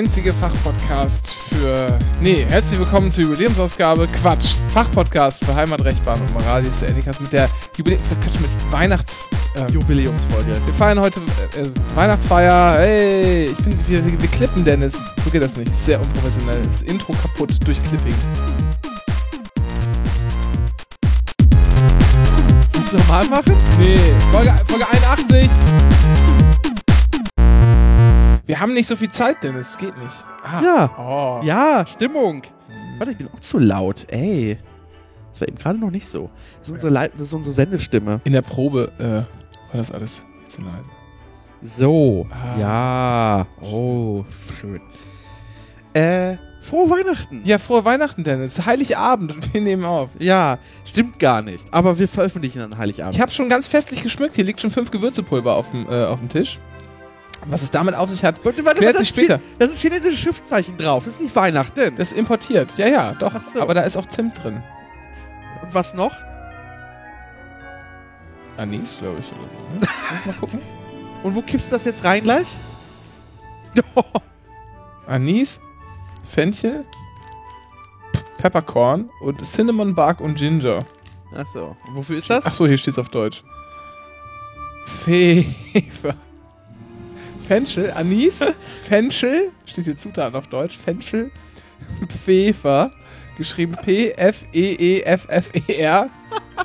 einzige Fachpodcast für. Nee, herzlich willkommen zur Jubiläumsausgabe. Quatsch. Fachpodcast für Heimat, Rechtbahn und Moral. Hier ist der Endikas mit der. Quatsch, mit Weihnachts. Ähm, Jubiläumsfolge. wir feiern heute äh, äh, Weihnachtsfeier. Hey, ich bin. Wir, wir, klippen, Dennis. So geht das nicht. Sehr unprofessionell. Das Intro kaputt durch Clipping. Willst du normal machen? Nee, Folge, Folge 81. Wir haben nicht so viel Zeit, Dennis. Geht nicht. Ah. Ja. Oh. Ja, Stimmung. Warte, ich bin auch zu laut. Ey. Das war eben gerade noch nicht so. Das ist unsere, das ist unsere Sendestimme. In der Probe äh, war das alles jetzt so leise. So. Ah. Ja. Oh, schön. Äh, frohe Weihnachten. Ja, frohe Weihnachten, Dennis. Heiligabend und wir nehmen auf. Ja, stimmt gar nicht. Aber wir veröffentlichen an Heiligabend. Ich habe schon ganz festlich geschmückt. Hier liegt schon fünf Gewürzepulver auf dem, äh, auf dem Tisch. Was es damit auf sich hat, Warte, warte, klärt sich später. Da sind chinesische Schriftzeichen drauf. Das ist nicht Weihnachten. Das ist importiert. Ja, ja, doch. So. Aber da ist auch Zimt drin. Und was noch? Anis, glaube ich, oder so. Ne? Mal gucken. Und wo kippst du das jetzt rein gleich? Anis, Fenchel, Peppercorn und Cinnamon Bark und Ginger. Achso. Wofür ist das? Ach so, hier steht's auf Deutsch. Pfeffer. Fenchel, Anis, Fenchel, steht hier Zutaten auf Deutsch, Fenchel, Pfeffer, geschrieben E P-F-E-E-F-F-E-R,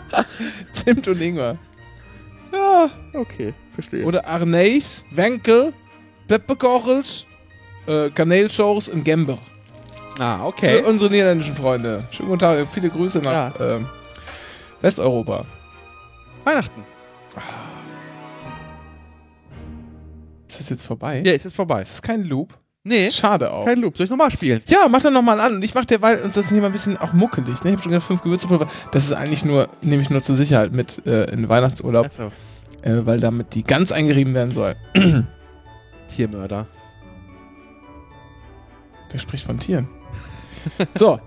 Zimt und Ingwer. Ja, okay. Verstehe. Oder Arneis, Wenkel, Pepperkorrels, äh, Kanelsauce und Gember. ah, Für unsere niederländischen Freunde. Schönen guten Tag, viele Grüße nach ähm, Westeuropa. Weihnachten. Ist das jetzt vorbei? Ja, ist jetzt vorbei. Ist das kein Loop? Nee, Schade auch. kein Loop. Soll ich nochmal spielen? Ja, mach doch nochmal an. Und ich mach derweil uns das hier mal ein bisschen auch muckelig. Ne? Ich hab schon gesagt, fünf Gewürzepulver. Das ist eigentlich nur, nehme ich nur zur Sicherheit mit äh, in Weihnachtsurlaub, Achso. äh, weil damit die ganz eingerieben werden soll. Tiermörder. Wer spricht von Tieren? so.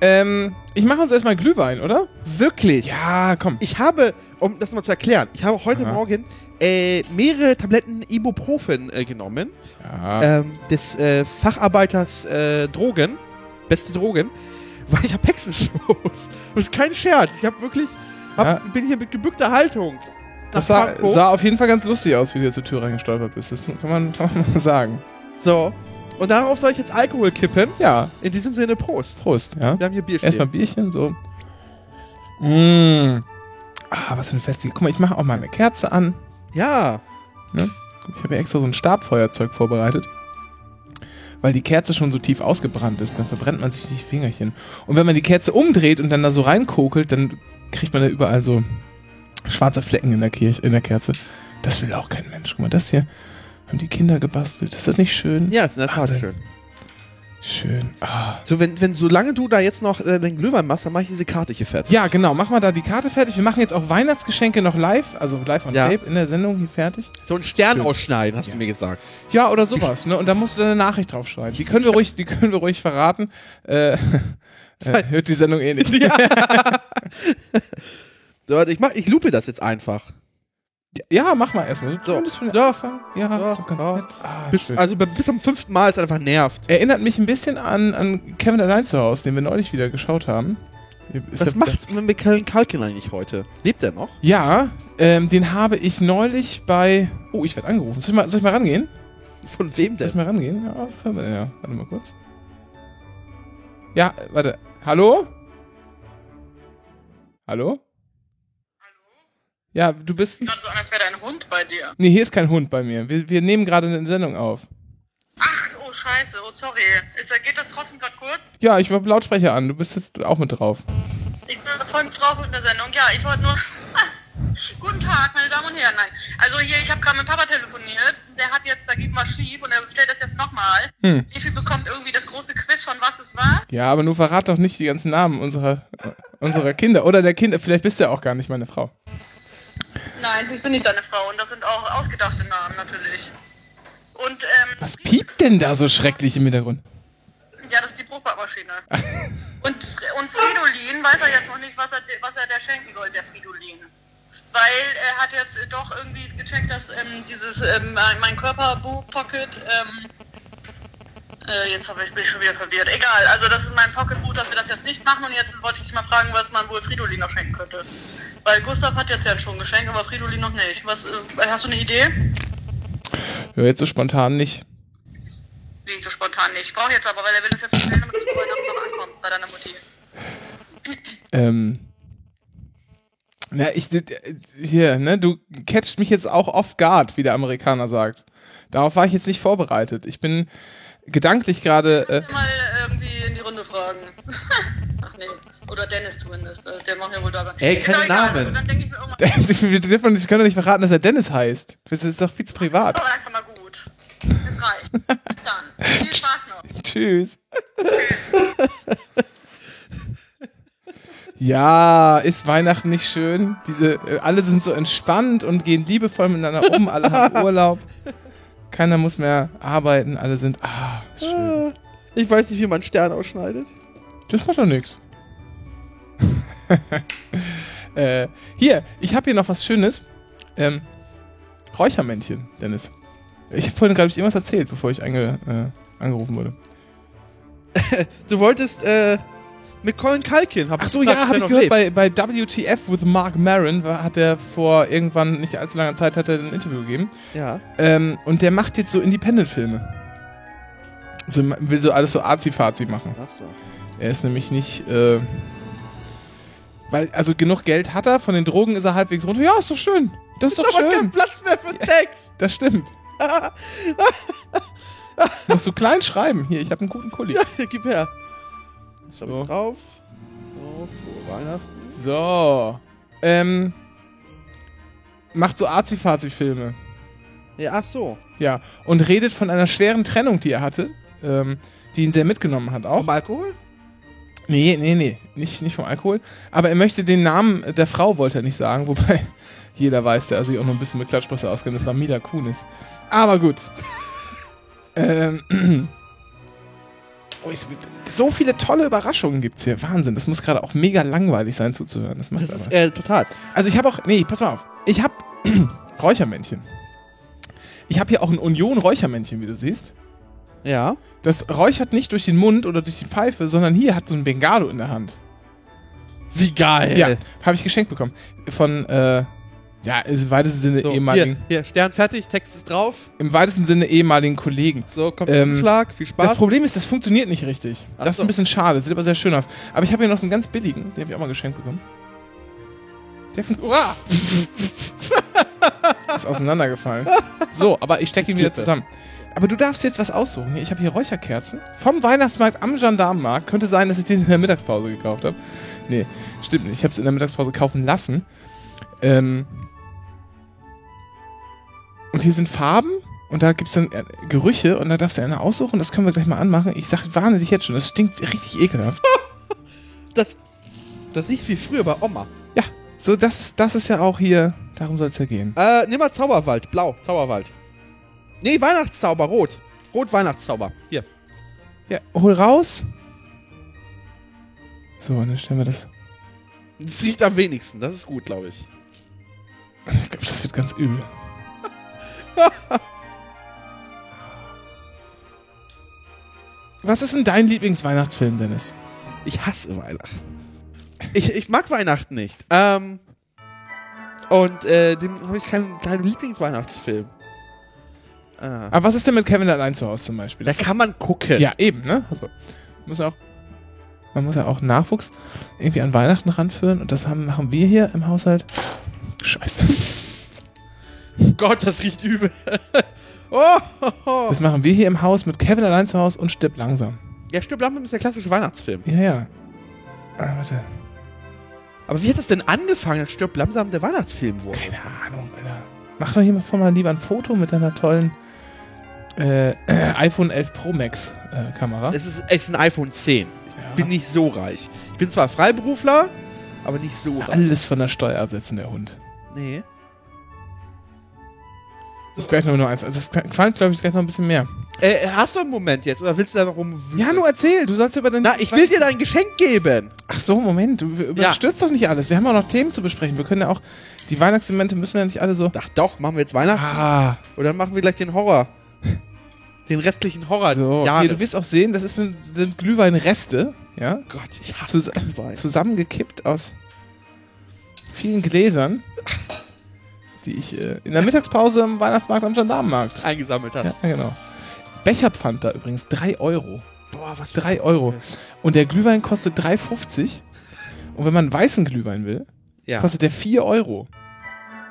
Ähm, ich mache uns erstmal Glühwein, oder? Wirklich? Ja, komm. Ich habe, um das mal zu erklären, ich habe heute Aha. Morgen äh, mehrere Tabletten Ibuprofen äh, genommen. Ja. Ähm, des äh, Facharbeiters äh, Drogen. Beste Drogen. Weil ich habe Hexenschuss. Das ist kein Scherz. Ich habe wirklich, hab, Ja. bin hier mit gebückter Haltung. das sah, sah auf jeden Fall ganz lustig aus, wie du zur Tür reingestolpert bist. Das kann man, kann man mal sagen. So. Und darauf soll ich jetzt Alkohol kippen. Ja, In diesem Sinne, Prost. Prost, ja. Wir haben hier Bier stehen. Erstmal Bierchen, so. Mmh. Ah, was für eine feste. Guck mal, ich mache auch mal eine Kerze an. Ja. Ich habe ja extra so ein Stabfeuerzeug vorbereitet. Weil die Kerze schon so tief ausgebrannt ist, dann verbrennt man sich die Fingerchen. Und wenn man die Kerze umdreht und dann da so reinkokelt, dann kriegt man da überall so schwarze Flecken in der, Kirche, in der Kerze. Das will auch kein Mensch. Guck mal, das hier haben die Kinder gebastelt. Ist das nicht schön? Ja, ist in der Tat schön. Schön. Ah. So, wenn, wenn, solange du da jetzt noch äh, den Glühwein machst, dann mache ich diese Karte hier fertig. Ja, genau. Mach mal da die Karte fertig. Wir machen jetzt auch Weihnachtsgeschenke noch live, also live on Ja. tape in der Sendung hier fertig. So einen Stern Schön. ausschneiden, hast Ja. du mir gesagt. Ja, oder sowas, ne? Und da musst du eine Nachricht draufschreiben. Die können wir ruhig, die können wir ruhig verraten. Äh, äh, hört die Sendung eh nicht. So, warte, ich, mach, ich lupe das jetzt einfach. Ja, mach mal erstmal. So, So. zumindest für den Ja. Ja, doch ganz ja. Ah, Bis, also bis zum fünften Mal ist es einfach nervt. Erinnert mich ein bisschen an, an Kevin allein zu Hause, den wir neulich wieder geschaut haben. Ist Was macht mit Michael Kalkin eigentlich heute? Lebt er noch? Ja, ähm, den habe ich neulich bei. Oh, ich werde angerufen. Soll ich, mal, soll ich mal rangehen? Von wem Soll ich denn? mal rangehen? Ja, ja, warte mal kurz. Ja, warte. Hallo? Hallo? Ja, du bist. gerade so als wäre ein Hund bei dir. Nee, hier ist kein Hund bei mir. Wir, wir nehmen gerade eine Sendung auf. Ach, oh scheiße, oh sorry. Ist, geht das trotzdem gerade kurz? Ja, ich habe Lautsprecher an. Du bist jetzt auch mit drauf. Ich bin voll mit drauf in der Sendung. Ja, ich wollte nur... Guten Tag, meine Damen und Herren. Nein. Also hier, ich habe gerade mit Papa telefoniert. Der hat jetzt, da geht mal schief und er stellt das jetzt nochmal. Hm. Wie viel bekommt irgendwie das große Quiz von Was ist was? Ja, aber nur verrat doch nicht die ganzen Namen unserer, unserer Kinder. Oder der Kinder. Vielleicht bist du ja auch gar nicht meine Frau. Nein, ich bin nicht deine Frau und das sind auch ausgedachte Namen natürlich. Und, ähm... Was piept denn da so schrecklich im Hintergrund? Ja, das ist die Brotbackmaschine. und, und Fridolin weiß er jetzt noch nicht, was er, was er der schenken soll, der Fridolin. Weil er hat jetzt doch irgendwie gecheckt, dass ähm, dieses ähm, mein Körper Pocket ähm, Äh, jetzt hab ich, bin ich schon wieder verwirrt. Egal, also das ist mein Pocketbuch, dass wir das jetzt nicht machen und jetzt wollte ich dich mal fragen, was man wohl Fridolin noch schenken könnte. Weil Gustav hat jetzt ja schon ein Geschenk, aber Fridolin noch nicht. Was, äh, hast du eine Idee? Ja, jetzt so spontan nicht. Wie so spontan nicht. Ich brauche jetzt aber, weil er will das jetzt bestellen, damit es vor Weihnachten noch ankommt bei deiner Mutti. Ähm. Na, ich, hier, ne, du catcht mich jetzt auch off guard, wie der Amerikaner sagt. Darauf war ich jetzt nicht vorbereitet. Ich bin gedanklich gerade, äh, Mal irgendwie in die Runde fragen. Ach nee. Oder Dennis zumindest. äh, Der Ey, keine Namen. Dann denke ich mir irgendwann, wir dürfen nicht- können doch nicht verraten, dass er Dennis heißt. Das ist doch viel zu privat. ist doch einfach mal gut. Das reicht. Dann. Viel Spaß noch. Tschüss. Ja, ist Weihnachten nicht schön? Diese, äh, alle sind so entspannt und gehen liebevoll miteinander um, alle haben Urlaub. Keiner muss mehr arbeiten, alle sind, ah, ist schön. Ich weiß nicht, wie man Stern ausschneidet. Das macht doch nichts. äh, hier, ich habe hier noch was Schönes. Ähm, Räuchermännchen, Dennis. Ich habe vorhin, glaube ich, irgendwas erzählt, bevor ich ange, äh, angerufen wurde. Du wolltest, äh, mit Colin Kalkin. Hab Ach so, ja, habe ich gehört, lebt. bei, bei WTF with Mark Maron hat er vor irgendwann nicht allzu langer Zeit hat er ein Interview gegeben. Ja. Ähm, und der macht jetzt so Independent-Filme. So, will so alles so arzi-fazi machen. Ach so. Er ist nämlich nicht, äh, weil, also genug Geld hat er, von den Drogen ist er halbwegs runter. Ja, ist doch schön. Das ist doch Aber kein schön. Platz mehr für Text. Das stimmt. Musst du klein schreiben. Hier, ich habe einen guten Kuli. Ja, gib her. So. So. Drauf. So, frohe Weihnachten. So. Ähm, macht so arzi-fazi-Filme. Ja, ach so. Ja, und redet von einer schweren Trennung, die er hatte, ähm, die ihn sehr mitgenommen hat auch. Vom Alkohol? Nee, nee, nee, nicht, nicht vom Alkohol. Aber er möchte den Namen der Frau, wollte er nicht sagen, wobei jeder weiß, der sich auch noch ein bisschen mit Klatschpresse auskennt. Das war Mila Kunis. Aber gut. ähm, oh, ich, so viele tolle Überraschungen gibt's hier. Wahnsinn, das muss gerade auch mega langweilig sein zuzuhören. Das macht Das ist, aber. äh, total. Also ich habe auch, nee, pass mal auf. Ich habe Räuchermännchen. Ich habe hier auch ein Union-Räuchermännchen, wie du siehst. Ja. Das räuchert nicht durch den Mund oder durch die Pfeife, sondern hier hat so ein Bengalo in der Hand. Wie geil. Ja, habe ich geschenkt bekommen. Von, äh, ja, im weitesten Sinne So, ehemaligen, hier, hier, Stern fertig, Text ist drauf. im weitesten Sinne ehemaligen Kollegen. So, kommt Ähm, Schlag, viel Spaß. Das Problem ist, das funktioniert nicht richtig. Ach das ist so. ein bisschen schade, sieht aber sehr schön aus. Aber ich habe hier noch so einen ganz billigen, den habe ich auch mal geschenkt bekommen. Der fun- Uah! ist auseinandergefallen. So, aber ich stecke ihn wieder zusammen. Aber du darfst jetzt was aussuchen. Ich habe hier Räucherkerzen vom Weihnachtsmarkt am Gendarmenmarkt. Könnte sein, dass ich den in der Mittagspause gekauft habe. Nee, stimmt nicht. Ich habe es in der Mittagspause kaufen lassen. Ähm und hier sind Farben und da gibt es dann äh, Gerüche und da darfst du eine aussuchen. Das können wir gleich mal anmachen. Ich sag, warne dich jetzt schon. Das stinkt richtig ekelhaft. das, das riecht wie früher bei Oma. Ja, so das ist, das ist ja auch hier. Darum soll es ja gehen. Äh, nimm mal Zauberwald. Blau, Zauberwald. Nee, Weihnachtszauber, rot. Rot Weihnachtszauber. Hier. Ja, hol raus. So, und dann stellen wir das. Das riecht am wenigsten. Das ist gut, glaube ich. Ich glaube, das wird ganz übel. Was ist denn dein Lieblingsweihnachtsfilm, Dennis? Ich hasse Weihnachten. Ich, ich mag Weihnachten nicht. Ähm. Und äh, dem habe ich keinen, keinen Lieblingsweihnachtsfilm. Äh, Aber was ist denn mit Kevin allein zu Hause zum Beispiel? da Das kann man gucken. ja, eben, ne? Also, muss auch, man muss ja auch Nachwuchs irgendwie an Weihnachten ranführen und das haben, machen wir hier im Haushalt. Scheiße. Gott, das riecht übel. oh, oh, oh. Das machen wir hier im Haus mit Kevin allein zu Hause und stirbt langsam. Ja, Stirb langsam ist der klassische Weihnachtsfilm. Ja, ja. Ah, warte. Aber wie hat das denn angefangen, dass Stirb langsam der Weihnachtsfilm wurde? Keine Ahnung, Alter. Mach doch hier mal vor mal lieber ein Foto mit deiner tollen äh, iPhone 11 Pro Max äh, Kamera. Es ist, ist ein iPhone 10. Ich Ja. bin nicht so reich. Ich bin zwar Freiberufler, aber nicht so reich. Alles von der Steuer absetzen, der Hund. Nee. Das ist gleich noch nur eins. Also das qualmt, glaube ich, gleich noch ein bisschen mehr. Äh, hast du einen Moment jetzt oder willst du da noch rumwühlen? Ja, nur erzähl. Du sollst über dein. Na, ich will dir dein Geschenk geben. Ach so, Moment. Du überstürzt doch nicht alles. Wir haben auch noch Themen zu besprechen. Wir können ja auch. Die Weihnachtselemente müssen wir ja nicht alle so. Ach doch, machen wir jetzt Weihnachten Ah. und dann machen wir gleich den Horror. den restlichen Horror So, hier, Jahres. du wirst auch sehen, das ist ein, sind Glühweinreste, ja, Gott, ich hasse Zus Glühwein. zusammengekippt aus vielen Gläsern, die ich äh, in der Mittagspause im Weihnachtsmarkt am Gendarmenmarkt. eingesammelt hat. Ja, genau. Becherpfand da übrigens 3 Euro. Boah, was für 3 Euro. Und der Glühwein kostet 3,50. Und wenn man weißen Glühwein will, Ja. kostet der 4 Euro.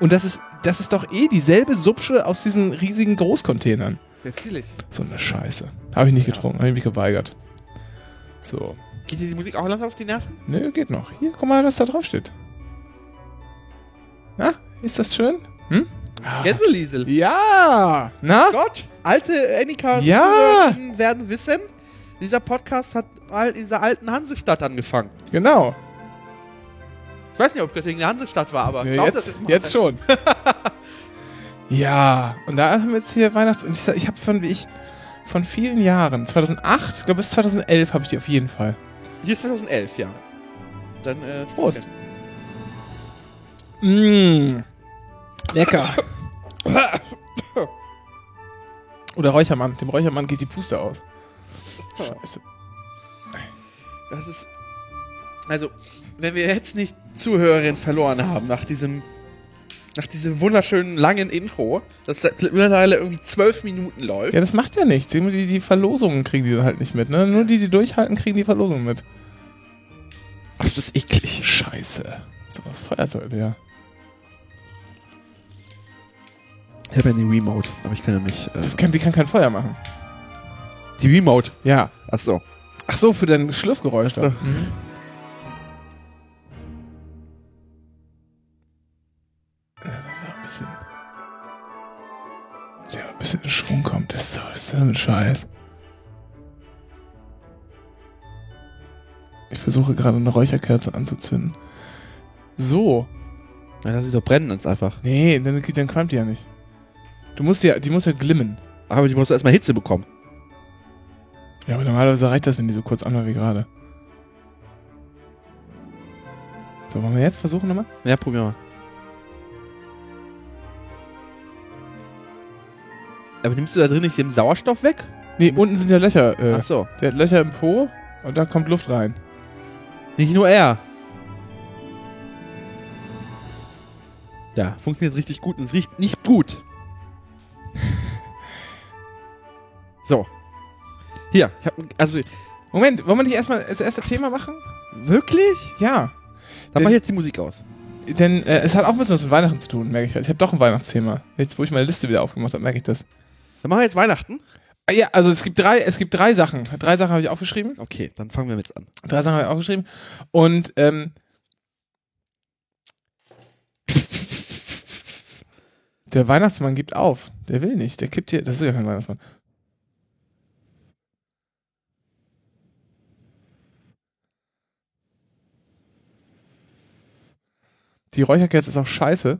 Und das ist, das ist doch eh dieselbe Subsche aus diesen riesigen Großcontainern. Natürlich. So eine Scheiße. Habe ich nicht getrunken, habe ich mich geweigert. So. Geht dir die Musik auch langsam auf die Nerven? Nö, geht noch. Hier, guck mal, was da drauf steht. Na, ist das schön? Hm? Ah. Gänseliesel. Ja! Na? Gott, alte Annika Ja. werden wissen, dieser Podcast hat mal in dieser alten Hansestadt angefangen. Genau. Ich weiß nicht, ob Göttingen eine Hansestadt war, aber glaub jetzt, mal. jetzt schon. ja, und da haben wir jetzt hier Weihnachts... Und ich, ich habe von, wie ich, von vielen Jahren, 2008, ich glaube bis 2011 habe ich die auf jeden Fall. Hier ist 2011, ja. Dann, äh, Prost. Mmh. Lecker. Oder Räuchermann. Dem Räuchermann geht die Puste aus. Scheiße. Das ist. Also, wenn wir jetzt nicht Zuhörerinnen verloren haben nach diesem. Nach diesem wunderschönen langen Intro, das seit mittlerweile irgendwie zwölf Minuten läuft. Ja, das macht ja nichts. Die, die die Verlosungen kriegen die halt nicht mit. Ne? Nur die, die durchhalten, kriegen die Verlosung mit. Ach, das ist eklig. Scheiße. So was Feuerzeug, ja. Ich habe ja die Remote, aber ich kann ja nicht. Äh, Das kann, die kann kein Feuer machen. die Remote. Ja. Ach so. Ach so, für dein Schlürfgeräusch da. Ach. Mhm. Bisschen in Schwung kommt. Das ist so, das ist so ein Scheiß. Ich versuche gerade eine Räucherkerze anzuzünden. So. Ja, lass sie doch brennen jetzt einfach. Nee, dann, dann qualmt die ja nicht. Du musst ja, die muss ja glimmen. Aber die musst du erstmal Hitze bekommen. Ja, aber normalerweise reicht das, wenn die so kurz anmacht wie gerade. So, wollen wir jetzt versuchen nochmal? Ja, probier mal. Aber nimmst du da drin nicht den Sauerstoff weg? Nee, unten sind ja Löcher. Äh, Ach so. der hat Löcher im Po und da kommt Luft rein. Nicht nur er. Ja, funktioniert richtig gut und es riecht nicht gut. so. Hier, ich hab, also Moment, wollen wir nicht erstmal das erste Thema machen? wirklich? Ja. Dann mach ich jetzt die Musik aus. Denn äh, es hat auch ein bisschen was mit Weihnachten zu tun, merke ich. halt. Ich habe doch ein Weihnachtsthema. Jetzt, wo ich meine Liste wieder aufgemacht habe, merke ich das. Dann machen wir jetzt Weihnachten. Ah, ja, also es gibt drei, es gibt drei Sachen. Drei Sachen habe ich aufgeschrieben. Okay, dann fangen wir mit an. Drei Sachen habe ich aufgeschrieben. Und ähm, der Weihnachtsmann gibt auf. Der will nicht. Der kippt hier. Das ist ja kein Weihnachtsmann. Die Räucherkerze ist auch scheiße.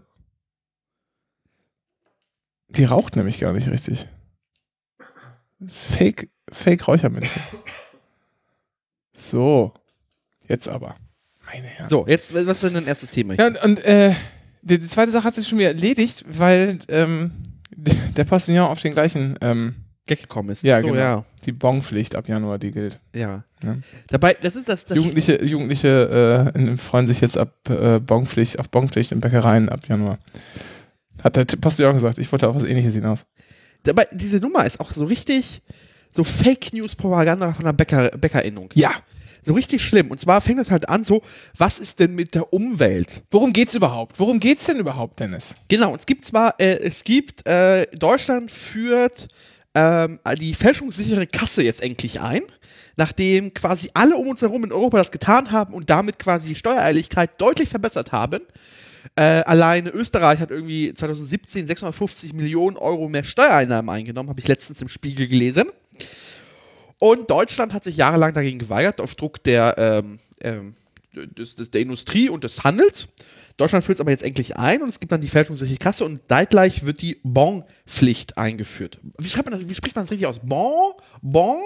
Die raucht nämlich gar nicht richtig. Fake, Fake Räuchermännchen. So. Jetzt aber. Meine Herren. So, jetzt, was ist denn dein erstes Thema? Ja, und, und äh, die, die zweite Sache hat sich schon wieder erledigt, weil ähm, der Postillon auf den gleichen, ähm, Gag gekommen ist. Ja, so, genau. ja. die Bonpflicht ab Januar, die gilt. Ja. Ja. Dabei, das ist das. das Jugendliche, Jugendliche äh, freuen sich jetzt ab äh, Bonpflicht, auf Bonpflicht in Bäckereien ab Januar. Hat der Postillon gesagt. Ich wollte auf was ähnliches hinaus. Dabei, diese Nummer ist auch so richtig so Fake News Propaganda von der Bäcker, Bäckerinnung. Ja. So richtig schlimm. Und zwar fängt das halt an so, was ist denn mit der Umwelt? Worum geht's überhaupt? Worum geht's denn überhaupt, Dennis? Genau, es gibt zwar, äh, es gibt, äh, Deutschland führt ähm, die fälschungssichere Kasse jetzt endlich ein, nachdem quasi alle um uns herum in Europa das getan haben und damit quasi die Steuereiligkeit deutlich verbessert haben. Äh, alleine Österreich hat irgendwie 2017 650 Millionen Euro mehr Steuereinnahmen eingenommen, habe ich letztens im Spiegel gelesen. Und Deutschland hat sich jahrelang dagegen geweigert, auf Druck der, ähm, ähm, des, des, der Industrie und des Handels. Deutschland führt es aber jetzt endlich ein und es gibt dann die fälschungssichere Kasse und zeitgleich wird die Bon-Pflicht eingeführt. Wie, schreibt man das, wie spricht man das richtig aus? Bon? Bon?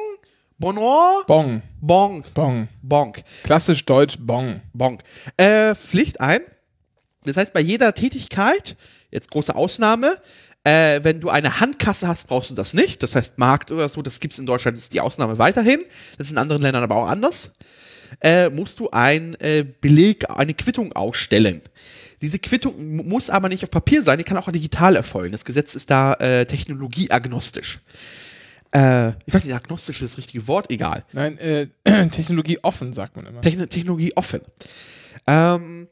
Bonor? Bong. Bonk. Bong. Bonk. Klassisch deutsch Bong. Bonk. Äh, Pflicht ein. Das heißt, bei jeder Tätigkeit, jetzt große Ausnahme, Äh, wenn du eine Handkasse hast, brauchst du das nicht. Das heißt, Markt oder so, das gibt es in Deutschland, das ist die Ausnahme weiterhin. Das ist in anderen Ländern aber auch anders. Äh, musst du ein äh, Beleg, eine Quittung ausstellen. Diese Quittung mu- muss aber nicht auf Papier sein, die kann auch digital erfolgen. Das Gesetz ist da äh, technologieagnostisch. Äh, ich weiß nicht, agnostisch ist das richtige Wort, egal. Nein, äh, Technologie offen, sagt man immer. Techno Technologie offen. Ähm,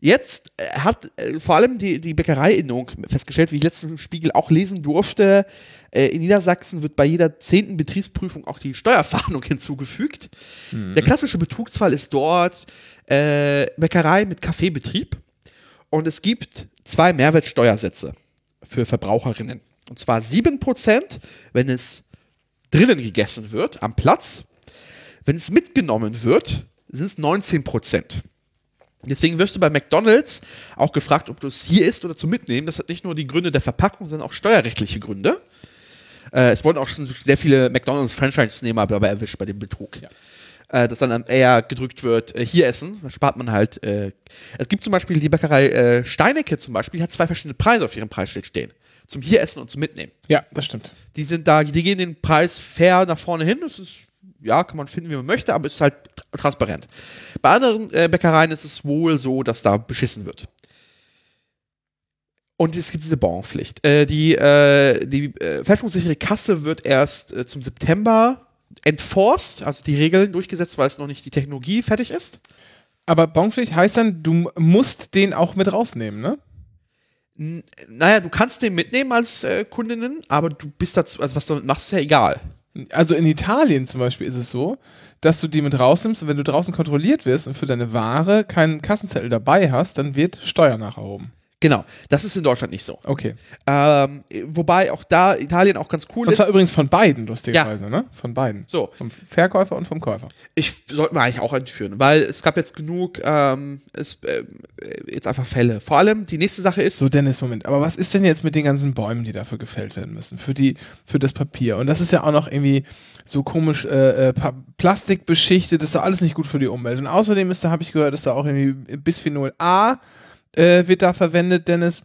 jetzt äh, hat äh, vor allem die, die Bäckereiinnung festgestellt, wie ich letzten Spiegel auch lesen durfte, äh, in Niedersachsen wird bei jeder zehnten Betriebsprüfung auch die Steuerfahndung hinzugefügt. Der klassische Betrugsfall ist dort äh, Bäckerei mit Kaffeebetrieb und es gibt zwei Mehrwertsteuersätze für Verbraucherinnen. Und zwar 7%, wenn es drinnen gegessen wird, am Platz. Wenn es mitgenommen wird, sind es 19 Prozent. Deswegen wirst du bei McDonalds auch gefragt, ob du es hier isst oder zum Mitnehmen. Das hat nicht nur die Gründe der Verpackung, sondern auch steuerrechtliche Gründe. Äh, es wurden auch schon sehr viele McDonalds-Franchise-Nehmer dabei erwischt bei dem Betrug. Äh, dass dann eher gedrückt wird, äh, hier essen, da spart man halt. Äh, es gibt zum Beispiel die Bäckerei äh, Steinecke zum Beispiel, die hat zwei verschiedene Preise auf ihrem Preisschild stehen. Zum hier essen und zum Mitnehmen Ja, das stimmt. die sind da, die gehen den Preis fair nach vorne hin. Das ist, ja, kann man finden, wie man möchte, aber es ist halt tr- transparent. Bei anderen äh, Bäckereien ist es wohl so, dass da beschissen wird. Und es gibt diese Bonpflicht. Äh, die äh, die äh, fälschungssichere Kasse wird erst äh, zum September enforced, also die Regeln durchgesetzt, weil es noch nicht die Technologie fertig ist. Aber Bonpflicht heißt dann, du musst den auch mit rausnehmen, ne? N naja, du kannst den mitnehmen als äh, Kundinnen, aber du bist dazu, also was du damit machst, ist ja egal. Also in Italien zum Beispiel ist es so, dass du die mit rausnimmst und wenn du draußen kontrolliert wirst und für deine Ware keinen Kassenzettel dabei hast, dann wird Steuer nacherhoben. Genau, das ist in Deutschland nicht so. Okay. Ähm, wobei auch da Italien auch ganz cool Und ist. zwar übrigens von beiden, lustigerweise, ne? Von beiden. So. Vom Verkäufer und vom Käufer. Ich sollte man eigentlich auch einführen, weil es gab jetzt genug ähm, es, ähm, jetzt einfach Fälle. Vor allem die nächste Sache ist, So, Dennis, Moment. Aber was ist denn jetzt mit den ganzen Bäumen, die dafür gefällt werden müssen? Für, die, für das Papier. Und das ist ja auch noch irgendwie so komisch äh, äh, Pa- Plastik beschichtet. Das ist doch alles nicht gut für die Umwelt. Und außerdem ist da, habe ich gehört, dass da auch irgendwie Bisphenol A äh, wird da verwendet, Dennis.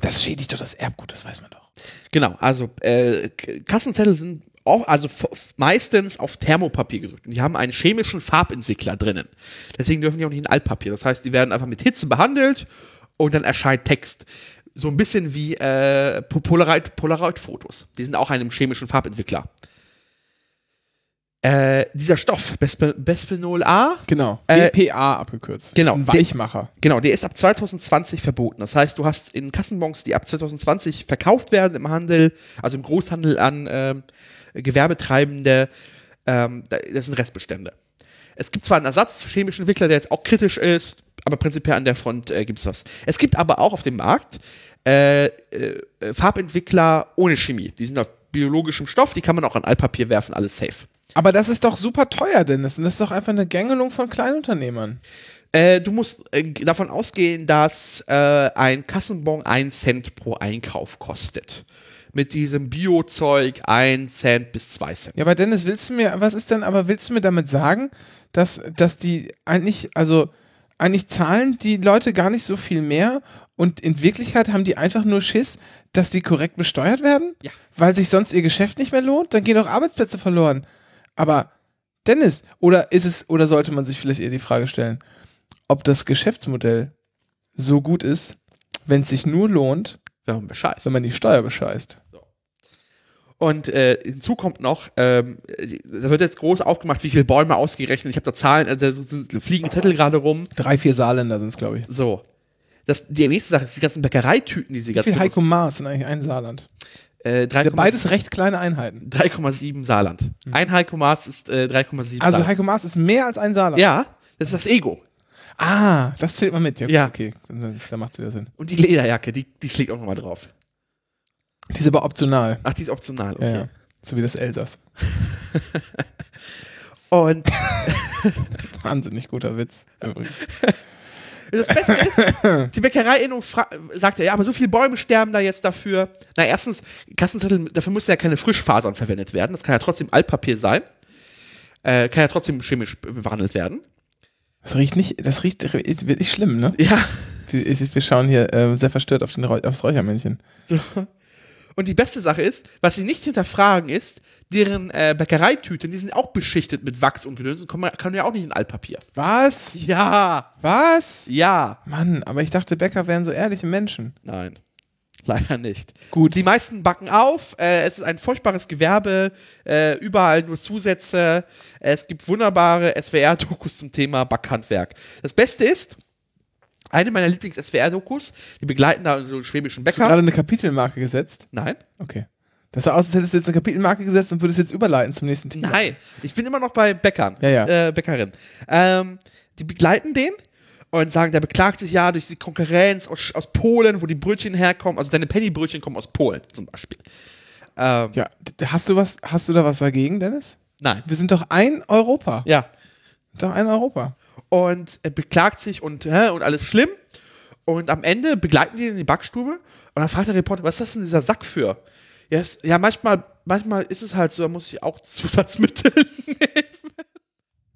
Das schädigt doch das Erbgut, das weiß man doch. genau, also äh, Kassenzettel sind auch, also meistens auf Thermopapier gedrückt. Und die haben einen chemischen Farbentwickler drinnen. Deswegen dürfen die auch nicht in Altpapier. Das heißt, die werden einfach mit Hitze behandelt und dann erscheint Text. So ein bisschen wie äh, Po- Polaroid- Polaroid-Fotos. die sind auch einem chemischen Farbentwickler. Äh, dieser Stoff, Bespe Besphenol A, Genau. Äh, BPA abgekürzt. genau. Ein Weichmacher. Genau, der ist ab 2020 verboten. Das heißt, du hast in Kassenbons, die ab 2020 verkauft werden im Handel, also im Großhandel an ähm, Gewerbetreibende, ähm, da- das sind Restbestände. Es gibt zwar einen Ersatz chemischen Entwickler, der jetzt auch kritisch ist, aber prinzipiell an der Front äh, gibt es was. Es gibt aber auch auf dem Markt äh, äh, Farbentwickler ohne Chemie. Die sind auf biologischem Stoff, die kann man auch an Altpapier werfen, alles safe. Aber das ist doch super teuer, Dennis. Und das ist doch einfach eine Gängelung von Kleinunternehmern. Äh, du musst äh, davon ausgehen, dass äh, ein Kassenbon 1 Cent pro Einkauf kostet. Mit diesem Bio-Zeug 1 Cent bis 2 Cent. Ja, aber Dennis, willst du mir, was ist denn, aber willst du mir damit sagen, dass, dass die eigentlich, also eigentlich zahlen die Leute gar nicht so viel mehr und in Wirklichkeit haben die einfach nur Schiss, dass die korrekt besteuert werden? Ja. Weil sich sonst ihr Geschäft nicht mehr lohnt? Dann gehen auch Arbeitsplätze verloren. Aber Dennis, oder ist es, oder sollte man sich vielleicht eher die Frage stellen, ob das Geschäftsmodell so gut ist, wenn es sich nur lohnt, Wenn man bescheißt. wenn man die Steuer bescheißt? Und äh, hinzu kommt noch, ähm, da wird jetzt groß aufgemacht, wie viele Bäume ausgerechnet. Ich habe da Zahlen, also fliegen Zettel gerade rum. Drei, vier Saarländer sind es, glaube ich. So. Das, die nächste Sache ist die ganzen Bäckereitüten, die sie Wie ganz viel Heiko Maas sind eigentlich ein Saarland? Äh, 3,7 Ja, beides recht kleine Einheiten. 3,7 Saarland. Ein Heiko Maas ist äh, 3,7 Also Saarland. Heiko Maas ist mehr als ein Saarland. Ja, das ist das Ego. Ah, das zählt mal mit. Ja, Ja. okay, dann, dann macht es wieder Sinn. Und die Lederjacke, die, die schlägt auch nochmal drauf. Die ist aber optional. Ach, die ist optional, Ja, okay. ja. So wie das Elsass. Und Wahnsinnig guter Witz. Übrigens. das Beste ist, die Bäckereiinnung sagt ja, ja, aber so viele Bäume sterben da jetzt dafür. Na, erstens, Kassenzettel, dafür müssen ja keine Frischfasern verwendet werden. Das kann ja trotzdem Altpapier sein. Äh, kann ja trotzdem chemisch be- behandelt werden. Das riecht nicht, das riecht ist wirklich schlimm, ne? Ja. Wir, wir schauen hier äh, sehr verstört auf den aufs Räuchermännchen. Und die beste Sache ist, was sie nicht hinterfragen ist, deren äh, Bäckereitüten, die sind auch beschichtet mit Wachs und Gedöns und kommen, können ja auch nicht in Altpapier. Was? Ja, Was? ja. Mann, aber ich dachte, Bäcker wären so ehrliche Menschen. Nein, leider nicht. Gut. Die meisten backen auf. Äh, es ist ein furchtbares Gewerbe. Äh, überall nur Zusätze. Es gibt wunderbare SWR-Dokus zum Thema Backhandwerk. Das Beste ist, eine meiner Lieblings-SWR-Dokus, die begleiten da so einen schwäbischen Hast du Bäcker. gerade eine Kapitelmarke gesetzt? Nein, Okay. Das sah aus, als hättest du jetzt eine Kapitelmarke gesetzt und würdest jetzt überleiten zum nächsten Thema. nein. Ich bin immer noch bei Bäckern. Ja, ja. Äh, Bäckerin. Ähm, die begleiten den und sagen, der beklagt sich ja durch die Konkurrenz aus, aus Polen, wo die Brötchen herkommen. Also deine Pennybrötchen kommen aus Polen zum Beispiel. Ähm, Ja, hast du was, hast du da was dagegen, Dennis? Nein. Wir sind doch ein Europa. Ja. Doch ein Europa. Und er beklagt sich und, hä, und alles schlimm. Und am Ende begleiten die ihn in die Backstube und dann fragt der Reporter, was ist das denn dieser Sack für? Ja, es, ja manchmal, manchmal ist es halt so, da muss ich auch Zusatzmittel nehmen.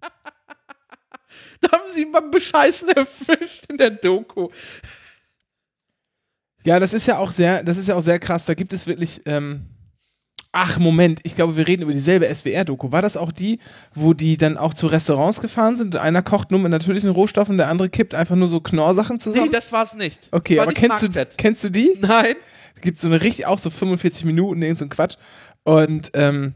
da haben sie ihn beim Bescheißen erwischt in der Doku. Ja, das ist ja auch sehr, das ist ja auch sehr krass. Da gibt es wirklich. Ähm Ach, Moment, ich glaube, wir reden über dieselbe SWR-Doku. War das auch die, wo die dann auch zu Restaurants gefahren sind? Einer kocht nur mit natürlichen Rohstoffen, der andere kippt einfach nur so Knorrsachen zusammen? Nee, das war's nicht. okay, War aber nicht kennst du, kennst du die? Nein. Gibt so eine richtig, auch so 45 Minuten, irgend so ein Quatsch. Und, ähm,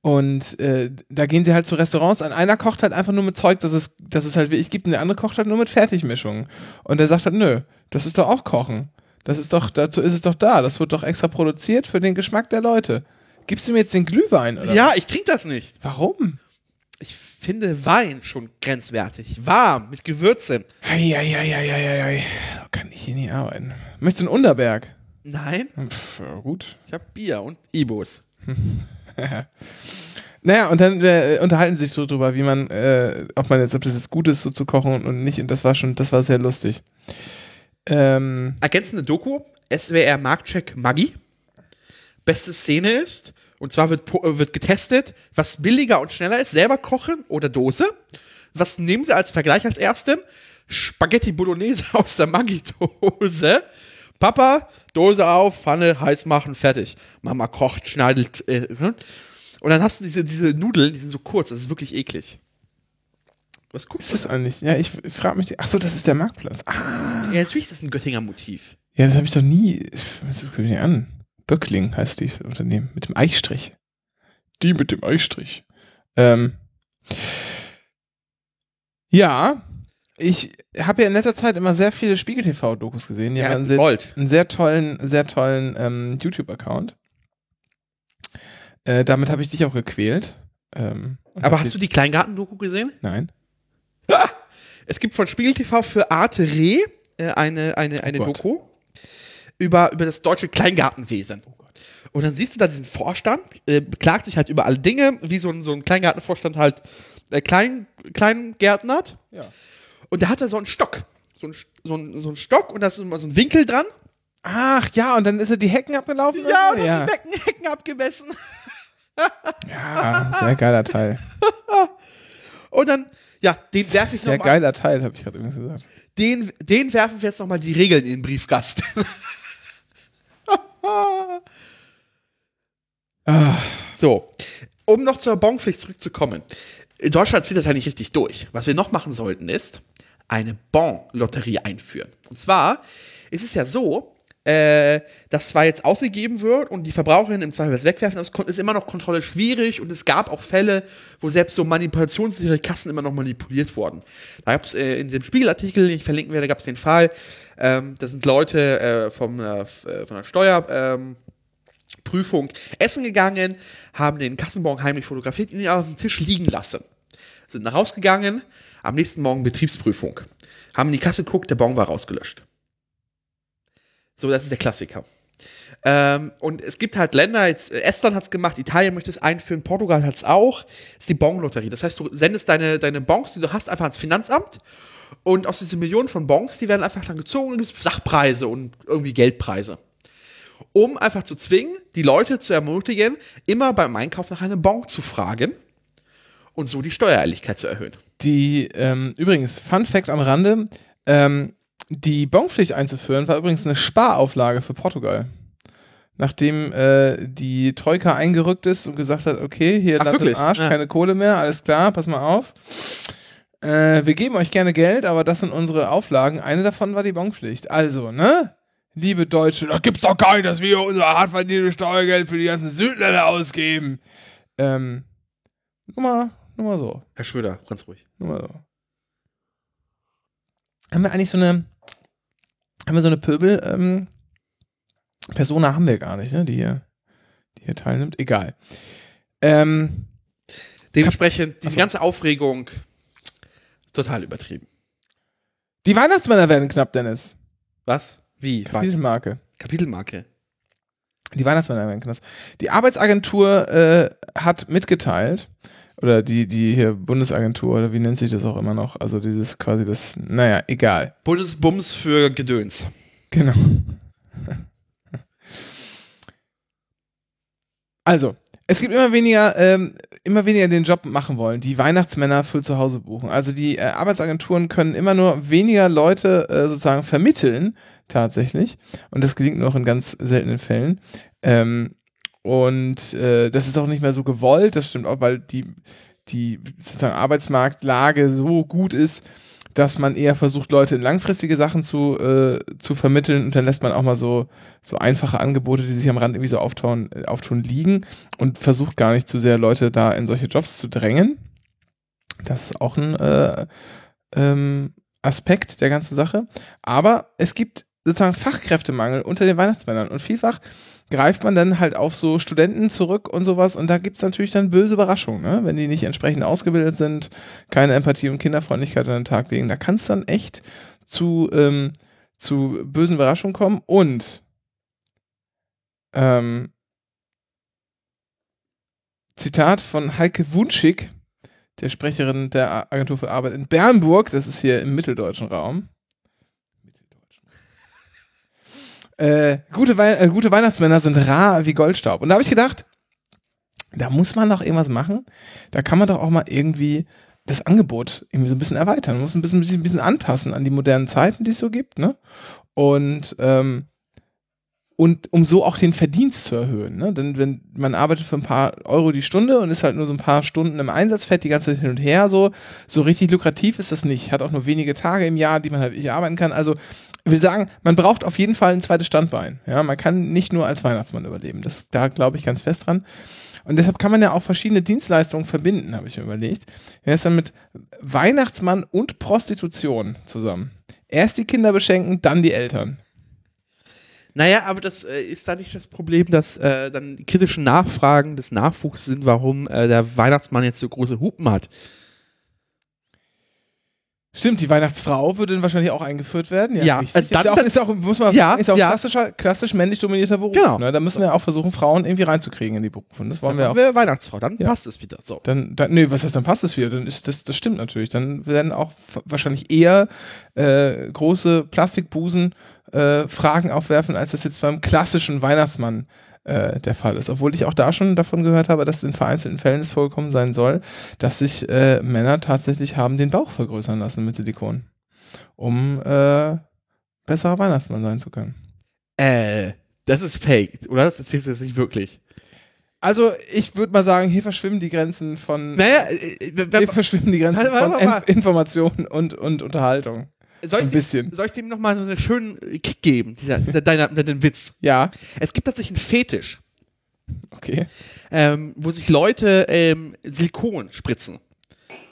und äh, da gehen sie halt zu Restaurants an. Einer kocht halt einfach nur mit Zeug, das es, das es halt wirklich gibt, und der andere kocht halt nur mit Fertigmischungen. Und der sagt halt, nö, das ist doch auch Kochen. Das ist doch, dazu ist es doch da. Das wird doch extra produziert für den Geschmack der Leute. Gibst du mir jetzt den Glühwein, oder? Ja, ich trinke das nicht. Warum? Ich finde Wein schon grenzwertig. Warm, mit Gewürzen. Eieieiei. Kann ich hier nie arbeiten. Möchtest du einen Unterberg? Nein, Pff, gut. ich habe Bier und Ibos. Naja, und dann äh, unterhalten sie sich so drüber, wie man, äh, ob man jetzt, ob das jetzt gut ist, so zu kochen und nicht. Und das war schon, das war sehr lustig. Ähm, ergänzende Doku, SWR Marktcheck Maggi. Beste Szene ist, und zwar wird, äh, wird getestet, was billiger und schneller ist, selber kochen oder Dose. Was nehmen sie als Vergleich als ersten? Spaghetti Bolognese aus der Maggi-Dose. Papa, Dose auf, Pfanne, heiß machen, fertig. Mama kocht, schneidet. Äh, ne? und dann hast du diese, diese Nudeln, die sind so kurz, das ist wirklich eklig. Was guckst ist du? das eigentlich? Ja, ich frage mich. Achso, das ist der Marktplatz. Ah, Ja, natürlich ist das ein Göttinger Motiv. ja, das habe ich doch nie. Was guck ich mir an? Böckling heißt die Unternehmen. Mit dem Eichstrich. Die mit dem Eichstrich. Ähm, ja, ich habe ja in letzter Zeit immer sehr viele Spiegel-TV-Dokus gesehen. Die haben einen sehr, einen sehr tollen, sehr tollen ähm, YouTube-Account. Äh, damit habe ich dich auch gequält. Ähm, Aber hast du die- die Kleingarten-Doku gesehen? Nein. Es gibt von Spiegel TV für Arte Re äh, eine, eine, eine Oh. Doku über, über das deutsche Kleingartenwesen. Und dann siehst du da diesen Vorstand, äh, beklagt sich halt über alle Dinge, wie so ein, so ein Kleingartenvorstand halt äh, klein, Kleingärtnert. Ja. Und da hat er so einen Stock. So einen, so einen, so einen Stock und da ist immer so ein Winkel dran. Ach ja, und dann ist er die Hecken abgelaufen? Ja, und so? hat die Becken, Hecken abgemessen. ja, sehr geiler Teil. Und dann, ja, den werfe ich Sehr nochmal. geiler Teil, habe ich gerade übrigens gesagt. Den, den werfen wir jetzt nochmal die Regeln in den Briefkasten. So, um noch zur Bonpflicht zurückzukommen. In Deutschland zieht das ja nicht richtig durch. Was wir noch machen sollten, ist eine Bon-Lotterie einführen. Und zwar ist es ja so, äh, dass zwar jetzt ausgegeben wird und die Verbraucherinnen im Zweifel das wegwerfen, aber es ist immer noch Kontrolle schwierig und es gab auch Fälle, wo selbst so manipulationssichere Kassen immer noch manipuliert wurden. Da gab es äh, in dem Spiegelartikel, den ich verlinken werde, gab es den Fall, ähm, da sind Leute äh, vom, äh, äh, von der Steuer, ähm, Prüfung essen gegangen, haben den Kassenbon heimlich fotografiert, ihn auf dem Tisch liegen lassen. Sind nach rausgegangen, am nächsten Morgen Betriebsprüfung. Haben in die Kasse geguckt, der Bon war rausgelöscht. So, das ist der Klassiker. Ähm, und es gibt halt Länder, jetzt äh, Estland hat es gemacht, Italien möchte es einführen, Portugal hat es auch. Das ist die Bon-Lotterie. Das heißt, du sendest deine, deine Bons, die du hast, einfach ans Finanzamt und aus diesen Millionen von Bons, die werden einfach dann gezogen und gibt Sachpreise und irgendwie Geldpreise um einfach zu zwingen, die Leute zu ermutigen, immer beim Einkauf nach einem Bon zu fragen und so die Steuerehrlichkeit zu erhöhen. die, ähm, übrigens, Fun Fact am Rande, ähm, die Bonpflicht einzuführen, war übrigens eine Sparauflage für Portugal. nachdem äh, die Troika eingerückt ist und gesagt hat, okay, hier Ach, Land im? Arsch, Ja. keine Kohle mehr, alles klar, pass mal auf. Äh, wir geben euch gerne Geld, aber das sind unsere Auflagen. Eine davon war die Bonpflicht. Also, ne? Liebe Deutsche, da gibt's doch gar nicht, dass wir unser hart verdientes Steuergeld für die ganzen Südländer ausgeben. Ähm, nur mal, nur mal so. Herr Schröder, ganz ruhig. Nur mal so. Haben wir eigentlich so eine, haben wir so eine Pöbel, ähm, Persona haben wir gar nicht, ne, die hier, die hier teilnimmt. Egal. Ähm, Dementsprechend, diese Achso. ganze Aufregung ist total übertrieben. die Weihnachtsmänner werden knapp, Dennis. Was? Wie? Kapitelmarke. Kapitelmarke. Die Weihnachtsmänner werden knapp. Die Arbeitsagentur äh, hat mitgeteilt, oder die, die hier Bundesagentur, oder wie nennt sich das auch immer noch? Also dieses quasi das, naja, egal. Bundesbums für Gedöns. Genau. Also, es gibt immer weniger, ähm, immer weniger den Job machen wollen, die Weihnachtsmänner für zu Hause buchen. Also die äh, Arbeitsagenturen können immer nur weniger Leute äh, sozusagen vermitteln, tatsächlich. Und das gelingt nur noch in ganz seltenen Fällen. Ähm, und äh, das ist auch nicht mehr so gewollt, das stimmt auch, weil die, die sozusagen Arbeitsmarktlage so gut ist, dass man eher versucht, Leute in langfristige Sachen zu, äh, zu vermitteln und dann lässt man auch mal so, so einfache Angebote, die sich am Rand irgendwie so auftun, äh, auftun, liegen und versucht gar nicht zu sehr Leute da in solche Jobs zu drängen. Das ist auch ein äh, ähm, Aspekt der ganzen Sache. Aber es gibt sozusagen Fachkräftemangel unter den Weihnachtsmännern und vielfach greift man dann halt auf so Studenten zurück und sowas und da gibt es natürlich dann böse Überraschungen, ne? wenn die nicht entsprechend ausgebildet sind, keine Empathie und Kinderfreundlichkeit an den Tag legen, da kann es dann echt zu, ähm, zu bösen Überraschungen kommen und ähm, Zitat von Heike Wunschig, der Sprecherin der Agentur für Arbeit in Bernburg, das ist hier im mitteldeutschen Raum. Mitteldeutschen. Äh, gute, Wei äh, gute Weihnachtsmänner sind rar wie Goldstaub. Und da habe ich gedacht, da muss man doch irgendwas machen. Da kann man doch auch mal irgendwie das Angebot irgendwie so ein bisschen erweitern. Man muss ein bisschen, ein bisschen, anpassen an die modernen Zeiten, die es so gibt, ne? Und, ähm, und um so auch den Verdienst zu erhöhen. Ne? Denn wenn man arbeitet für ein paar Euro die Stunde und ist halt nur so ein paar Stunden im Einsatz, fährt die ganze Zeit hin und her, so, so richtig lukrativ ist das nicht. Hat auch nur wenige Tage im Jahr, die man halt nicht arbeiten kann. Also will sagen, man braucht auf jeden Fall ein zweites Standbein. Ja, man kann nicht nur als Weihnachtsmann überleben. Das, da glaube ich ganz fest dran. Und deshalb kann man ja auch verschiedene Dienstleistungen verbinden, habe ich mir überlegt. Er ist dann mit Weihnachtsmann und Prostitution zusammen. Erst die Kinder beschenken, dann die Eltern. Naja, aber das äh, ist da nicht das Problem, dass äh, dann die kritischen Nachfragen des Nachwuchs sind, warum äh, der Weihnachtsmann jetzt so große Hupen hat. Stimmt, die Weihnachtsfrau würde dann wahrscheinlich auch eingeführt werden. Ja, richtig. also ist, ja dann- auch, ist ja auch, muss man Ja, sagen, ist ja auch ja. klassischer, klassisch männlich dominierter Beruf. Genau. Ne? Da müssen wir auch versuchen, Frauen irgendwie reinzukriegen in die Berufe. Das wollen wir auch. wir Weihnachtsfrau, dann Ja. passt es wieder so. Dann, dann, nee, was heißt, dann passt es wieder. Dann ist das, das stimmt natürlich. Dann werden auch wahrscheinlich eher äh, große Plastikbusen äh, Fragen aufwerfen, als das jetzt beim klassischen Weihnachtsmann äh, der Fall ist. Obwohl ich auch da schon davon gehört habe, dass in vereinzelten Fällen es vorgekommen sein soll, dass sich äh, Männer tatsächlich haben den Bauch vergrößern lassen mit Silikon, um äh, besserer Weihnachtsmann sein zu können. Äh, das ist fake, oder? Das erzählst du jetzt nicht wirklich. Also ich würde mal sagen, hier verschwimmen die Grenzen von Naja, äh, wenn- hier verschwimmen die Grenzen Warte, warte, von warte. In Information und, und Unterhaltung. Soll, ein ich, bisschen. soll ich dem nochmal so einen schönen Kick geben, dieser, dieser, deiner, deinen Witz? Ja, Es gibt tatsächlich einen Fetisch, okay. ähm, wo sich Leute ähm, Silikon spritzen.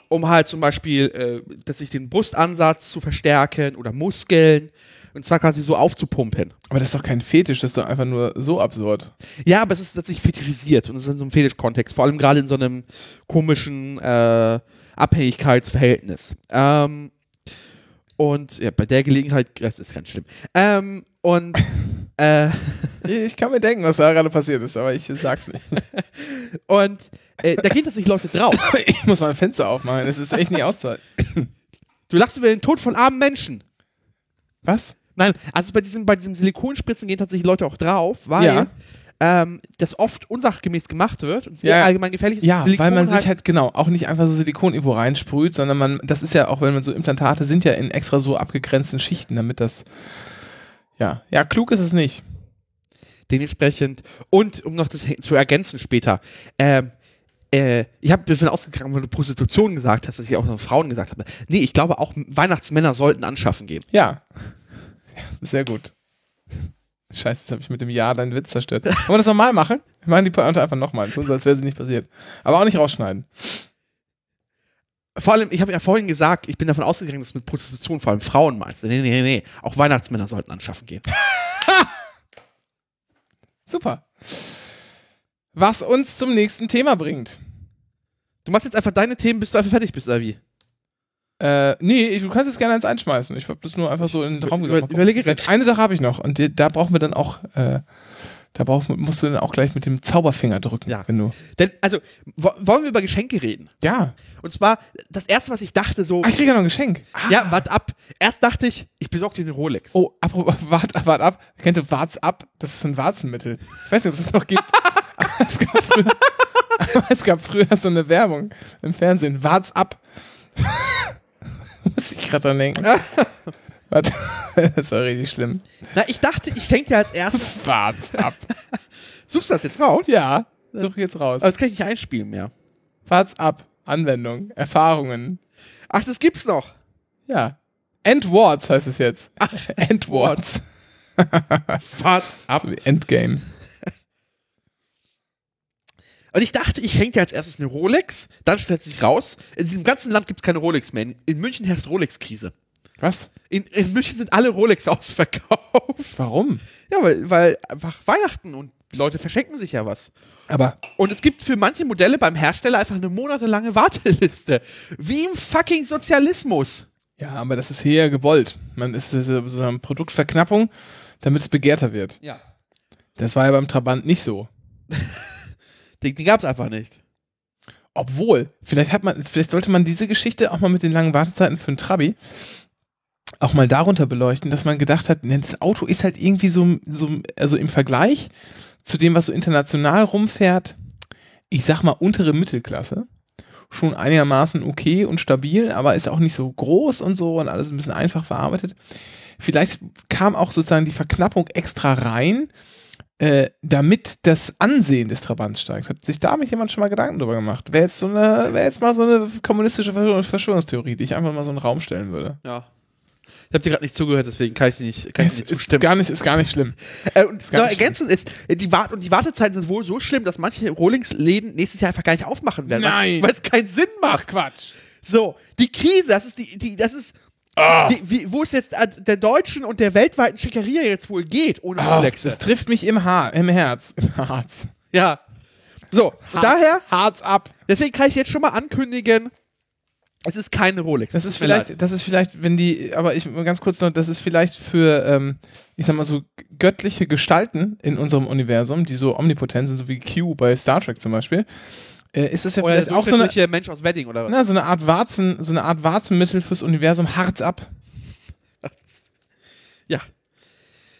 Um halt zum Beispiel, äh, dass sich den Brustansatz zu verstärken oder Muskeln. Und zwar quasi so aufzupumpen. Aber das ist doch kein Fetisch, das ist doch einfach nur so absurd. Ja, aber es ist tatsächlich fetischisiert und es ist in so einem Fetischkontext, vor allem gerade in so einem komischen äh, Abhängigkeitsverhältnis. Ähm, und ja, bei der Gelegenheit, das ist ganz schlimm. Ähm, und äh, Ich kann mir denken, was da gerade passiert ist, aber ich sag's nicht. und äh, da gehen tatsächlich Leute drauf. Ich muss mein Fenster aufmachen, es ist echt nicht auszuhalten. Du lachst über den Tod von armen Menschen. Was? Nein, also bei diesem, bei diesem Silikonspritzen gehen tatsächlich Leute auch drauf, weil Ja. Ähm, das oft unsachgemäß gemacht wird und sehr Ja. allgemein gefährlich ist. Ja, Silikon weil man sich halt genau auch nicht einfach so Silikon irgendwo reinsprüht, sondern man, das ist ja auch, wenn man so Implantate sind ja in extra so abgegrenzten Schichten, damit das, ja, ja, klug ist es nicht. dementsprechend, und um noch das zu ergänzen später, ähm, äh, ich habe davon ausgegangen, weil du Prostitution gesagt hast, dass ich auch noch Frauen gesagt habe. Nee, ich glaube auch Weihnachtsmänner sollten anschaffen gehen. Ja. ja sehr gut. Scheiße, jetzt habe ich mit dem Ja deinen Witz zerstört. Wollen wir das nochmal machen? Wir machen die Pointe einfach nochmal. So, als wäre sie nicht passiert. Aber auch nicht rausschneiden. Vor allem, ich habe ja vorhin gesagt, ich bin davon ausgegangen, dass mit Prostitution vor allem Frauen meinst. Nee, nee, nee, nee. Auch Weihnachtsmänner sollten anschaffen gehen. Super. Was uns zum nächsten Thema bringt. Du machst jetzt einfach deine Themen, bis du einfach fertig bist, oder wie? Äh, nee, ich, du kannst es gerne eins einschmeißen. Ich habe das nur einfach so in den Raum gesagt. Überlege Vielleicht Eine Sache habe ich noch und die, da brauchen wir dann auch, äh, da brauch, musst du dann auch gleich mit dem Zauberfinger drücken, Ja. wenn du. Denn, also, wo, wollen wir über Geschenke reden? Ja. Und zwar, das erste, was ich dachte, so, Ah, ich kriege ja noch ein Geschenk. ja, wart ab. Erst dachte ich, ich besorge dir eine Rolex. Oh, apropos, wart, wart ab. Kennt ihr Warts ab? Das ist ein Warzenmittel. Ich weiß nicht, ob es das noch gibt. es gab früher, es gab früher so eine Werbung im Fernsehen. Warts ab. Muss ich gerade dran denken. Warte, das war richtig schlimm. Na, ich dachte, ich schenke dir als erstes. Warts ab. Suchst du das jetzt raus? Ja, such jetzt raus. Aber das kann ich nicht einspielen mehr. Warts ab. Anwendung, Erfahrungen. Ach, das gibt's noch. Ja. Endwords heißt es jetzt. Ach, Endwords. Wart ab. So wie Endgame. Und ich dachte, ich schenke dir als erstes eine Rolex. Dann stellt sich raus, in diesem ganzen Land gibt's keine Rolex mehr. In München herrscht Rolex-Krise. Was? In, in München sind alle Rolex ausverkauft. Warum? Ja, weil, weil einfach Weihnachten und Leute verschenken sich ja was. Aber Und es gibt für manche Modelle beim Hersteller einfach eine monatelange Warteliste. Wie im fucking Sozialismus. Ja, aber das ist hier ja gewollt. Man ist ist so eine Produktverknappung, damit es begehrter wird. Ja. Das war ja beim Trabant nicht so. Den, den gab's einfach nicht. Obwohl, vielleicht hat man, vielleicht sollte man diese Geschichte auch mal mit den langen Wartezeiten für einen Trabi auch mal darunter beleuchten, dass man gedacht hat, ne, das Auto ist halt irgendwie so, so, also im Vergleich zu dem, was so international rumfährt, ich sag mal untere Mittelklasse, schon einigermaßen okay und stabil, aber ist auch nicht so groß und so und alles ein bisschen einfach verarbeitet. Vielleicht kam auch sozusagen die Verknappung extra rein, äh, damit das Ansehen des Trabants steigt. Hat sich damit jemand schon mal Gedanken drüber gemacht? Wäre jetzt so eine, wäre jetzt mal so eine kommunistische Verschwör- Verschwörungstheorie, die ich einfach mal so in den Raum stellen würde. Ja. Ich habe dir gerade nicht zugehört, deswegen kann ich dir nicht, kann ich Es dir nicht ist zustimmen. gar nicht, ist gar nicht schlimm. Äh, und gar noch ergänzend ist, äh, die, Wart und die Wartezeiten sind wohl so schlimm, dass manche Rolex-Läden nächstes Jahr einfach gar nicht aufmachen werden. Nein. Weil es keinen Sinn macht. Quatsch. So, die Krise, das ist die, die das ist. Die, wie, wo es jetzt der deutschen und der weltweiten Schickeria jetzt wohl geht, ohne Oh, Rolex. das trifft mich im Haar, im Herz. Im Harz. Ja. So, und daher, Harz ab. deswegen kann ich jetzt schon mal ankündigen, es ist keine Rolex. Das ist vielleicht, das ist vielleicht, wenn die, aber ich ganz kurz noch, das ist vielleicht für, ähm, ich sag mal so göttliche Gestalten in unserem Universum, die so omnipotent sind, so wie Q bei Star Trek zum Beispiel, äh, ist es ja Oder vielleicht auch so eine, Mensch aus Wedding oder was? na, so eine Art Warzen, so eine Art Warzenmittel fürs Universum, Harz ab. Ja.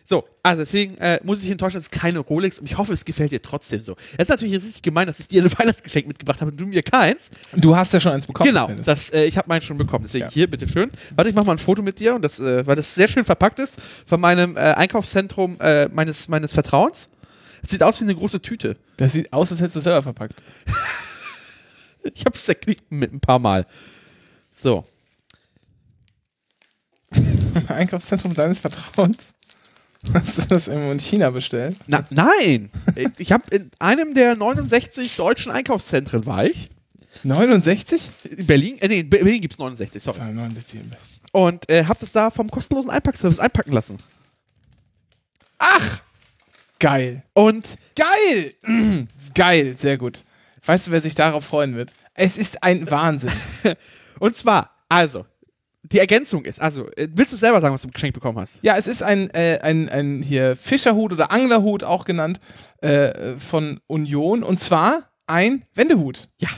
So, also deswegen äh, muss ich enttäuschen, es ist keine Rolex und ich hoffe, es gefällt dir trotzdem so. Es ist natürlich richtig gemein, dass ich dir ein Weihnachtsgeschenk mitgebracht habe und du mir keins. Du hast ja schon eins bekommen. genau, das, äh, ich habe meinen schon bekommen. Deswegen Ja. hier, bitteschön. Warte, ich mache mal ein Foto mit dir, und das, äh, weil das sehr schön verpackt ist, von meinem äh, Einkaufszentrum äh, meines, meines Vertrauens. Es sieht aus wie eine große Tüte. Das sieht aus, als hättest du es selber verpackt. Ich habe es zerknickt mit ein paar Mal. So. Einkaufszentrum deines Vertrauens. Hast du das in China bestellt? Na, nein! Ich habe in einem der 69 deutschen Einkaufszentren war ich. 69? In Berlin, äh, nee, in Berlin gibt es 69, sorry. 69. Und äh, hab das da vom kostenlosen Einpackservice einpacken lassen. Ach! Geil. Und Geil! Geil, sehr gut. Weißt du, wer sich darauf freuen wird? Es ist ein Wahnsinn. Und zwar, also, die Ergänzung ist, also, äh, willst du selber sagen, was du geschenkt bekommen hast? Ja, es ist ein, äh, ein, ein hier Fischerhut oder Anglerhut auch genannt äh, von Union und zwar ein Wendehut. Ja.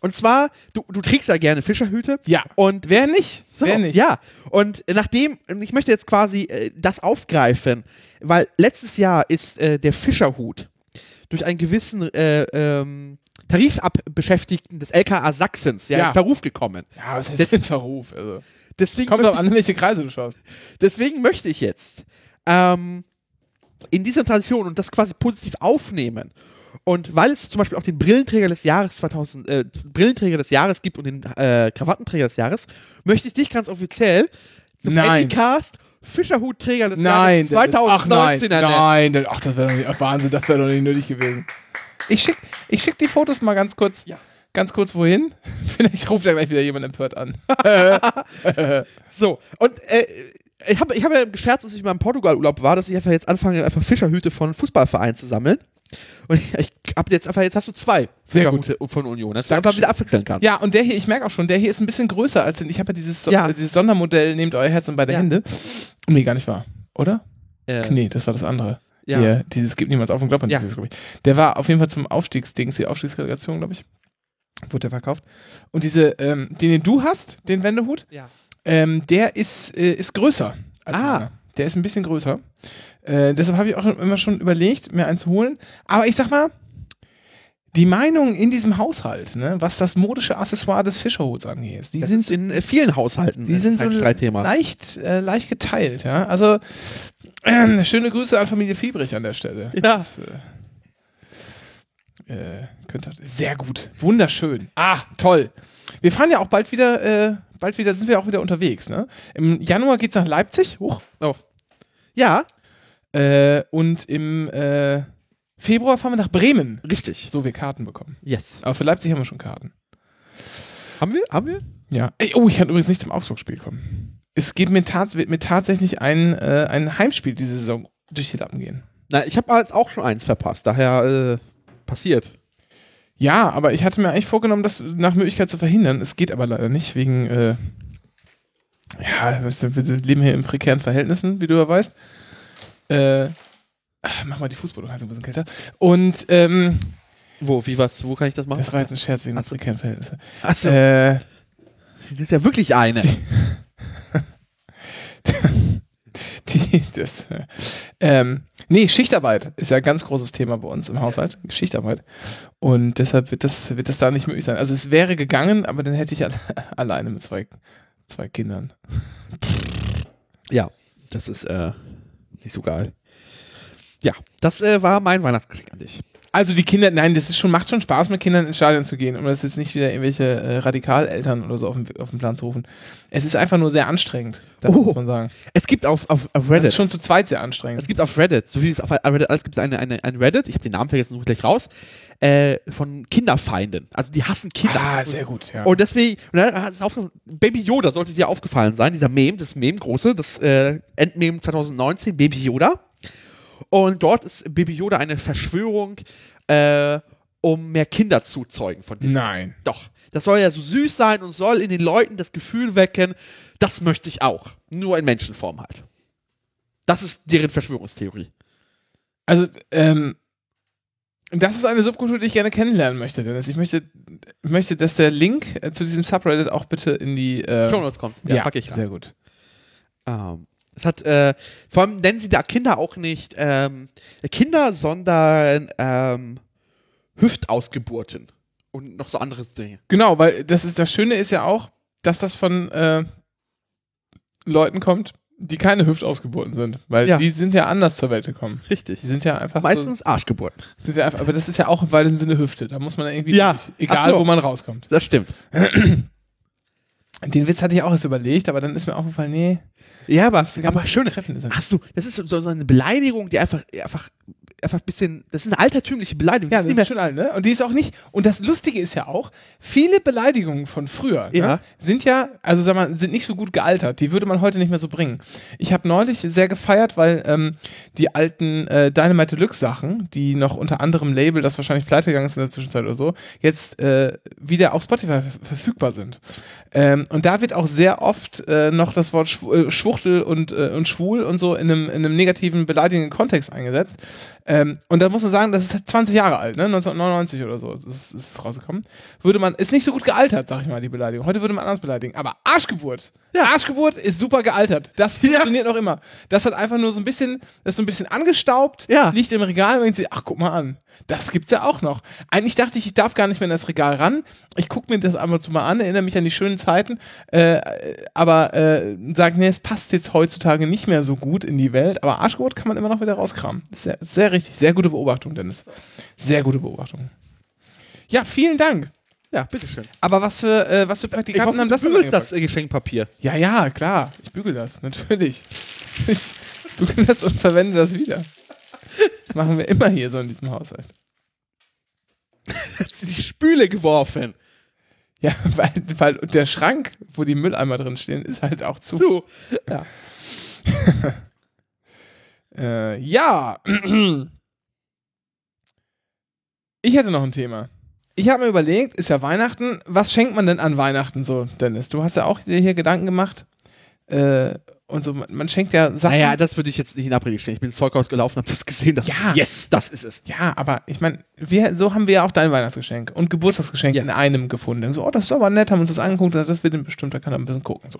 Und zwar, du, du trägst ja gerne Fischerhüte. Ja. Und Wer nicht? so, Wer nicht? Ja. Und nachdem, ich möchte jetzt quasi äh, das aufgreifen, weil letztes Jahr ist äh, der Fischerhut durch einen gewissen äh, ähm, Tarifabbeschäftigten des LKA Sachsens ja, Ja. in Verruf gekommen. Ja, was heißt denn Verruf? Also, Deswegen kommt doch an, welche Kreise du schaust. Deswegen möchte ich jetzt ähm, in dieser Tradition und das quasi positiv aufnehmen. Und weil es zum Beispiel auch den Brillenträger des Jahres 2000, äh, Brillenträger des Jahres gibt und den äh, Krawattenträger des Jahres, möchte ich dich ganz offiziell zum Nein. Anycast Fischerhutträger des Nein, Jahres das ist- ach 2019 nein, ernennen. nein, das- ach, das wäre doch nicht, ach, Wahnsinn, das wäre doch nicht nötig gewesen. Ich schick, ich schick die Fotos mal ganz kurz, Ja. ganz kurz wohin. Vielleicht ruft ja gleich wieder jemand empört an. So, und äh, ich habe ich hab ja gescherzt, dass ich mal im Portugal-Urlaub war, dass ich einfach jetzt anfange, einfach Fischerhüte von Fußballvereinen zu sammeln. Und ich, hab jetzt einfach, jetzt hast du zwei Sehr Fischerhüte von Union, dass du einfach wieder abwechseln kannst. Ja, und der hier, ich merke auch schon, der hier ist ein bisschen größer als den. Ich habe ja dieses, so Ja. dieses Sondermodell, nehmt euer Herz und beide Ja. Hände. Nee, gar nicht wahr. Oder? Äh, Nee, das war das andere. Ja. Hier, dieses gibt niemals auf und Kloppern. Ja. Dieses, glaub ich. Der war auf jeden Fall zum Aufstiegsdings, die Aufstiegsrelegation, glaube ich. Wurde der verkauft. Und diese, ähm, den, den du hast, den Wendehut, Ja. ähm, der ist, äh, ist größer als Ah. meiner. Der ist ein bisschen größer. Äh, deshalb habe ich auch immer schon überlegt, mir einen zu holen. Aber ich sag mal, die Meinung in diesem Haushalt, ne, was das modische Accessoire des Fischerhuts angeht, die Die sind in äh, vielen Haushalten. die das sind so leicht, äh, leicht geteilt, ja. Also äh, schöne Grüße an Familie Fiebrich an der Stelle. Ja. Das, äh, äh, könnte sehr gut, wunderschön. Ah, toll. Wir fahren ja auch bald wieder, bald wieder sind wir auch wieder unterwegs, ne? Im Januar geht's nach Leipzig, hoch, Oh. Ja, äh, und im äh, Februar fahren wir nach Bremen. richtig. So wir Karten bekommen. Yes. Aber für Leipzig haben wir schon Karten. Haben wir? Haben wir? Ja. Ey, oh, ich kann übrigens nicht zum Augsburg-Spiel kommen. Es geht mir, tats wird mir tatsächlich ein, äh, ein Heimspiel diese Saison durch die Lappen gehen. Na, ich habe jetzt auch schon eins verpasst, daher äh, passiert. Ja, aber ich hatte mir eigentlich vorgenommen, das nach Möglichkeit zu verhindern. Es geht aber leider nicht, wegen, äh, ja, wir leben hier in prekären Verhältnissen, wie du ja weißt. Äh, ach, mach mal die Fußbodenheizung ein bisschen kälter. Und, ähm, Wo, wie, was, wo kann ich das machen? das war jetzt ein Scherz wegen der Ach so. prekären Verhältnisse. Achso, Äh, das ist ja wirklich eine. Die, das, äh, ähm, nee, Schichtarbeit ist ja ein ganz großes Thema bei uns im Haushalt. Schichtarbeit. Und deshalb wird das, wird das da nicht möglich sein. Also es wäre gegangen, aber dann hätte ich alle, alleine mit zwei, zwei Kindern. Ja, das ist äh, nicht so geil. Ja, das äh, war mein Weihnachtsgeschenk an dich. Also die Kinder, nein, das ist schon, macht schon Spaß, mit Kindern ins Stadion zu gehen, um das jetzt nicht wieder irgendwelche äh, Radikaleltern oder so auf den, auf den Plan zu rufen. Es ist einfach nur sehr anstrengend, das Oh. muss man sagen. Es gibt auf, auf, auf Das Reddit, ist schon zu zweit sehr anstrengend. es gibt auf Reddit, so wie es auf Reddit alles gibt, es eine, eine, ein Reddit, ich habe den Namen vergessen, suche ich gleich raus, äh, von Kinderfeinden. Also die hassen Kinder. ah, sehr gut, ja. Und deswegen, und dann hat es aufge- Baby Yoda sollte dir aufgefallen sein, dieser Meme, das Meme große, das äh, Endmeme 2019, Baby Yoda. Und dort ist Baby Yoda eine Verschwörung, äh, um mehr Kinder zu zeugen von Disney. Nein. Doch. Das soll ja so süß sein und soll in den Leuten das Gefühl wecken, das möchte ich auch. Nur in Menschenform halt. Das ist deren Verschwörungstheorie. Also, ähm, das ist eine Subkultur, die ich gerne kennenlernen möchte, Dennis. Ich möchte, möchte dass der Link äh, zu diesem Subreddit auch bitte in die äh, Show Notes kommt. Ja, pack ich rein. Sehr gut. Ähm, es hat, äh, vor allem nennen sie da Kinder auch nicht ähm, Kinder, sondern ähm, Hüftausgeburten und noch so andere Dinge. Genau, weil das ist das Schöne ist ja auch, dass das von äh, Leuten kommt, die keine Hüftausgeburten sind, weil Ja. die sind ja anders zur Welt gekommen. Richtig. Die sind ja einfach Meistens Arschgeburten. so, sind ja einfach, aber das ist ja auch im weitesten Sinne Hüfte. Da muss man irgendwie Ja. durch, egal so. wo man rauskommt. Das stimmt. Den Witz hatte ich auch erst überlegt, aber dann ist mir aufgefallen, nee, Ja, aber, aber schön. treffend ist. Hast du, das ist so, so eine Beleidigung, die einfach, einfach, einfach ein bisschen, das ist eine altertümliche Beleidigung. Ja, das das ist schon alt, ne? Und die ist auch nicht. Und das Lustige ist ja auch, viele Beleidigungen von früher Ja. ne, sind ja, also sag mal, sind nicht so gut gealtert. Die würde man heute nicht mehr so bringen. Ich habe neulich sehr gefeiert, weil ähm, die alten äh, Dynamite Deluxe Sachen, die noch unter anderem Label, das wahrscheinlich pleite gegangen ist in der Zwischenzeit oder so, jetzt äh, wieder auf Spotify ver verfügbar sind. Ähm, und da wird auch sehr oft äh, noch das Wort Schw äh, Schwuchtel und, äh, und schwul und so in einem, in einem negativen, beleidigenden Kontext eingesetzt. Ähm, und da muss man sagen, das ist 20 Jahre alt, ne? 1999 oder so ist, ist es rausgekommen. Würde man, ist nicht so gut gealtert, sag ich mal, die Beleidigung. Heute würde man anders beleidigen. Aber Arschgeburt, ja. Arschgeburt ist super gealtert. Das funktioniert noch immer. Das hat einfach nur so ein bisschen, das ist so ein bisschen angestaubt, Ja. liegt im Regal und denkt sich, ach, guck mal an. Das gibt's ja auch noch. Eigentlich dachte ich, ich darf gar nicht mehr in das Regal ran. Ich gucke mir das einmal zu mal an, erinnere mich an die schönen Zeiten. äh, aber äh, sagt, nee, es passt jetzt heutzutage nicht mehr so gut in die Welt, aber Arschgeweih kann man immer noch wieder rauskramen. Sehr, sehr richtig, sehr gute Beobachtung, Dennis. Sehr gute Beobachtung. Ja, vielen Dank. Ja, bitteschön. Aber was für, äh, was für Praktikanten hoffe, haben du das denn bügelst eingepackt? das Geschenkpapier. Ja, ja, klar. Ich bügel das, natürlich. Ich bügel das und verwende das wieder. Machen wir immer hier so in diesem Haushalt. Hat sie die Spüle geworfen. Ja, weil, weil der Schrank, wo die Mülleimer drin stehen, ist halt auch zu. Du. Ja. Äh, ja. Ich hätte noch ein Thema. Ich habe mir überlegt, ist ja Weihnachten, was schenkt man denn an Weihnachten so, Dennis? Du hast ja auch dir hier Gedanken gemacht. Äh, und so, man, man schenkt ja Sachen. Naja, das würde ich jetzt nicht in Abrede stellen. Ich bin ins Zeughaus gelaufen, habe das gesehen. Das Ja. Yes, das ist es. Ja, aber ich meine, so haben wir ja auch dein Weihnachtsgeschenk und Geburtstagsgeschenk Ja. in einem gefunden. So, oh, das ist aber nett, haben uns das angeguckt, das wird bestimmt, da kann er ein bisschen gucken. So,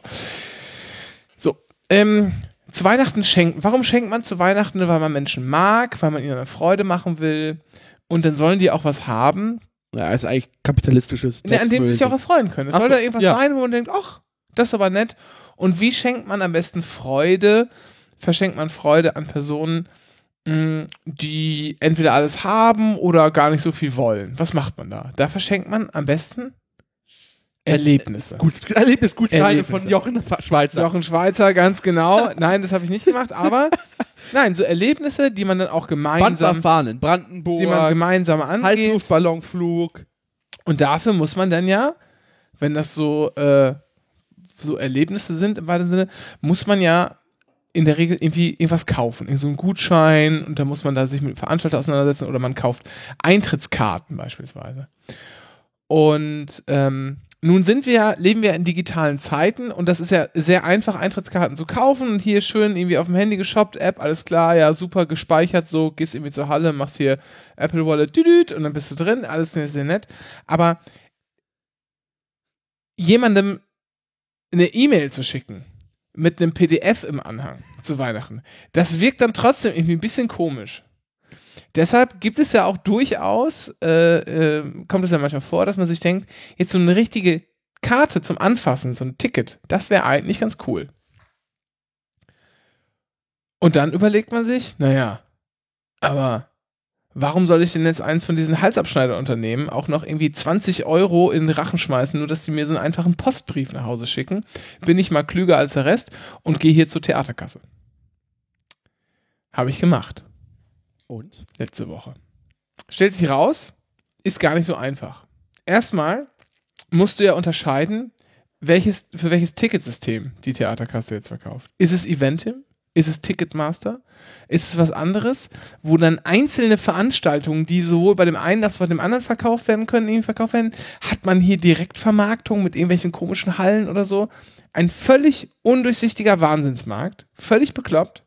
so ähm, zu Weihnachten schenken. Warum schenkt man zu Weihnachten? Weil man Menschen mag, weil man ihnen eine Freude machen will und dann sollen die auch was haben, Ja, ist eigentlich kapitalistisches. ne, an dem sie sich auch erfreuen können. Es soll so, da irgendwas ja. sein, wo man denkt, ach, das ist aber nett. Und wie schenkt man am besten Freude? Verschenkt man Freude an Personen, mh, die entweder alles haben oder gar nicht so viel wollen. Was macht man da? Da verschenkt man am besten Erlebnisse. Gut, Erlebnisgutscheine Erlebnisse. von Jochen Schweizer. Jochen Schweizer, ganz genau. Nein, das habe ich nicht gemacht, aber nein, so Erlebnisse, die man dann auch gemeinsam, Panzerfahren in Brandenburg. die man gemeinsam angeht. Heißluftballonflug. Und dafür muss man dann ja, wenn das so, äh, so Erlebnisse sind im weiteren Sinne, muss man ja in der Regel irgendwie irgendwas kaufen. Irgend so einen Gutschein und dann muss man da sich mit dem Veranstalter auseinandersetzen oder man kauft Eintrittskarten beispielsweise. Und ähm, nun sind wir leben wir in digitalen Zeiten und das ist ja sehr einfach, Eintrittskarten zu kaufen und hier schön irgendwie auf dem Handy geshoppt, App, alles klar, ja, super gespeichert, so, gehst irgendwie zur Halle, machst hier Apple Wallet, düdüt, und dann bist du drin, alles sehr, sehr nett. Aber jemandem eine E-Mail zu schicken mit einem PDF im Anhang zu Weihnachten, das wirkt dann trotzdem irgendwie ein bisschen komisch. Deshalb gibt es ja auch durchaus, äh, äh, kommt es ja manchmal vor, dass man sich denkt, jetzt so eine richtige Karte zum Anfassen, so ein Ticket, das wäre eigentlich ganz cool. Und dann überlegt man sich, naja, aber warum soll ich denn jetzt eins von diesen Halsabschneiderunternehmen auch noch irgendwie 20 Euro in den Rachen schmeißen, nur dass die mir so einen einfachen Postbrief nach Hause schicken? Bin ich mal klüger als der Rest und gehe hier zur Theaterkasse. Habe ich gemacht Und? letzte Woche. Stellt sich raus, ist gar nicht so einfach. Erstmal musst du ja unterscheiden, welches, für welches Ticketsystem die Theaterkasse jetzt verkauft. Ist es Eventim? Ist es Ticketmaster? Ist es was anderes, wo dann einzelne Veranstaltungen, die sowohl bei dem einen als auch bei dem anderen verkauft werden können, irgendwie verkauft werden? Hat man hier Direktvermarktung mit irgendwelchen komischen Hallen oder so? Ein völlig undurchsichtiger Wahnsinnsmarkt. Völlig bekloppt.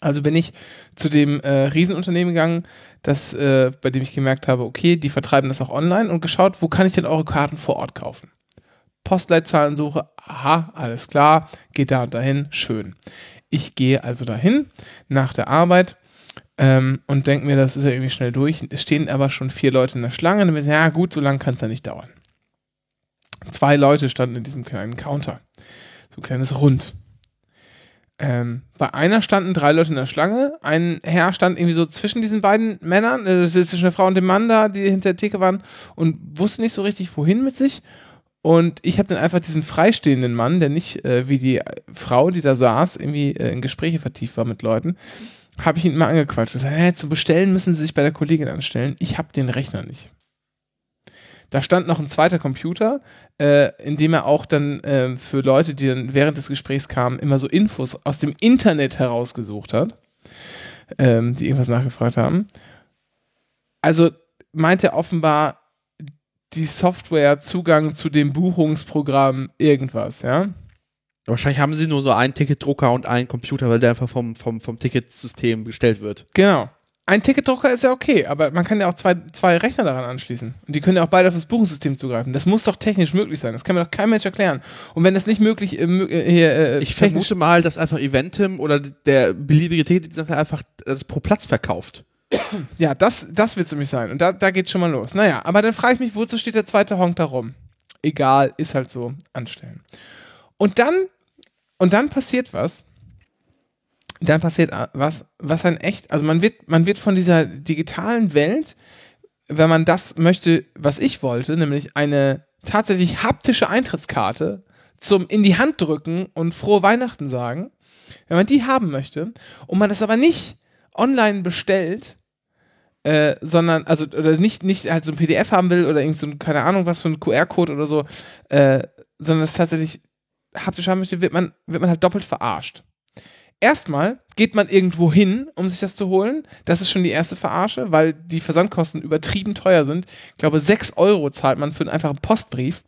Also bin ich zu dem äh, Riesenunternehmen gegangen, das, äh, bei dem ich gemerkt habe, okay, die vertreiben das auch online und geschaut, wo kann ich denn eure Karten vor Ort kaufen? Postleitzahlensuche, aha, alles klar, geht da und dahin, schön. Ich gehe also dahin nach der Arbeit ähm, und denke mir, das ist ja irgendwie schnell durch. Es stehen aber schon vier Leute in der Schlange. Und ich, ja gut, so lange kann es ja nicht dauern. Zwei Leute standen in diesem kleinen Counter. So ein kleines Rund. Ähm, bei einer standen drei Leute in der Schlange. Ein Herr stand irgendwie so zwischen diesen beiden Männern, äh, zwischen der Frau und dem Mann da, die hinter der Theke waren und wusste nicht so richtig, wohin mit sich. Und ich habe dann einfach diesen freistehenden Mann, der nicht äh, wie die Frau, die da saß, irgendwie äh, in Gespräche vertieft war mit Leuten, habe ich ihn immer angequatscht. und Gesagt, hä, zum Bestellen müssen Sie sich bei der Kollegin anstellen. Ich habe den Rechner nicht. Da stand noch ein zweiter Computer, äh, in dem er auch dann äh, für Leute, die dann während des Gesprächs kamen, immer so Infos aus dem Internet herausgesucht hat, ähm, die irgendwas nachgefragt haben. Also meint er offenbar die Software Zugang zu dem Buchungsprogramm irgendwas, ja? Wahrscheinlich haben sie nur so einen Ticketdrucker und einen Computer, weil der einfach vom, vom, vom Ticketsystem gestellt wird. Genau. Ein Ticketdrucker ist ja okay, aber man kann ja auch zwei, zwei Rechner daran anschließen. Und die können ja auch beide auf das Buchungssystem zugreifen. Das muss doch technisch möglich sein. Das kann mir doch kein Mensch erklären. Und wenn das nicht möglich äh, äh, hier, äh, Ich vermute mal, dass einfach Eventim oder der beliebige Ticketdienstleister einfach das pro Platz verkauft. Ja, das, das wird es nämlich sein. Und da, da geht's schon mal los. Naja, aber dann frage ich mich, wozu steht der zweite Honk da rum? egal, ist halt so, anstellen. Und dann, und dann passiert was. Dann passiert äh, was, was ein echt, also man wird, man wird von dieser digitalen Welt, wenn man das möchte, was ich wollte, nämlich eine tatsächlich haptische Eintrittskarte zum in die Hand drücken und frohe Weihnachten sagen, wenn man die haben möchte und man das aber nicht online bestellt, äh, sondern, also, oder nicht, nicht halt so ein PDF haben will oder irgend so, ein, keine Ahnung, was für ein QR-Code oder so, äh, sondern es tatsächlich haptisch haben möchte, wird man, wird man halt doppelt verarscht. Erstmal geht man irgendwo hin, um sich das zu holen. Das ist schon die erste Verarsche, weil die Versandkosten übertrieben teuer sind. Ich glaube, 6 Euro zahlt man für einen einfachen Postbrief.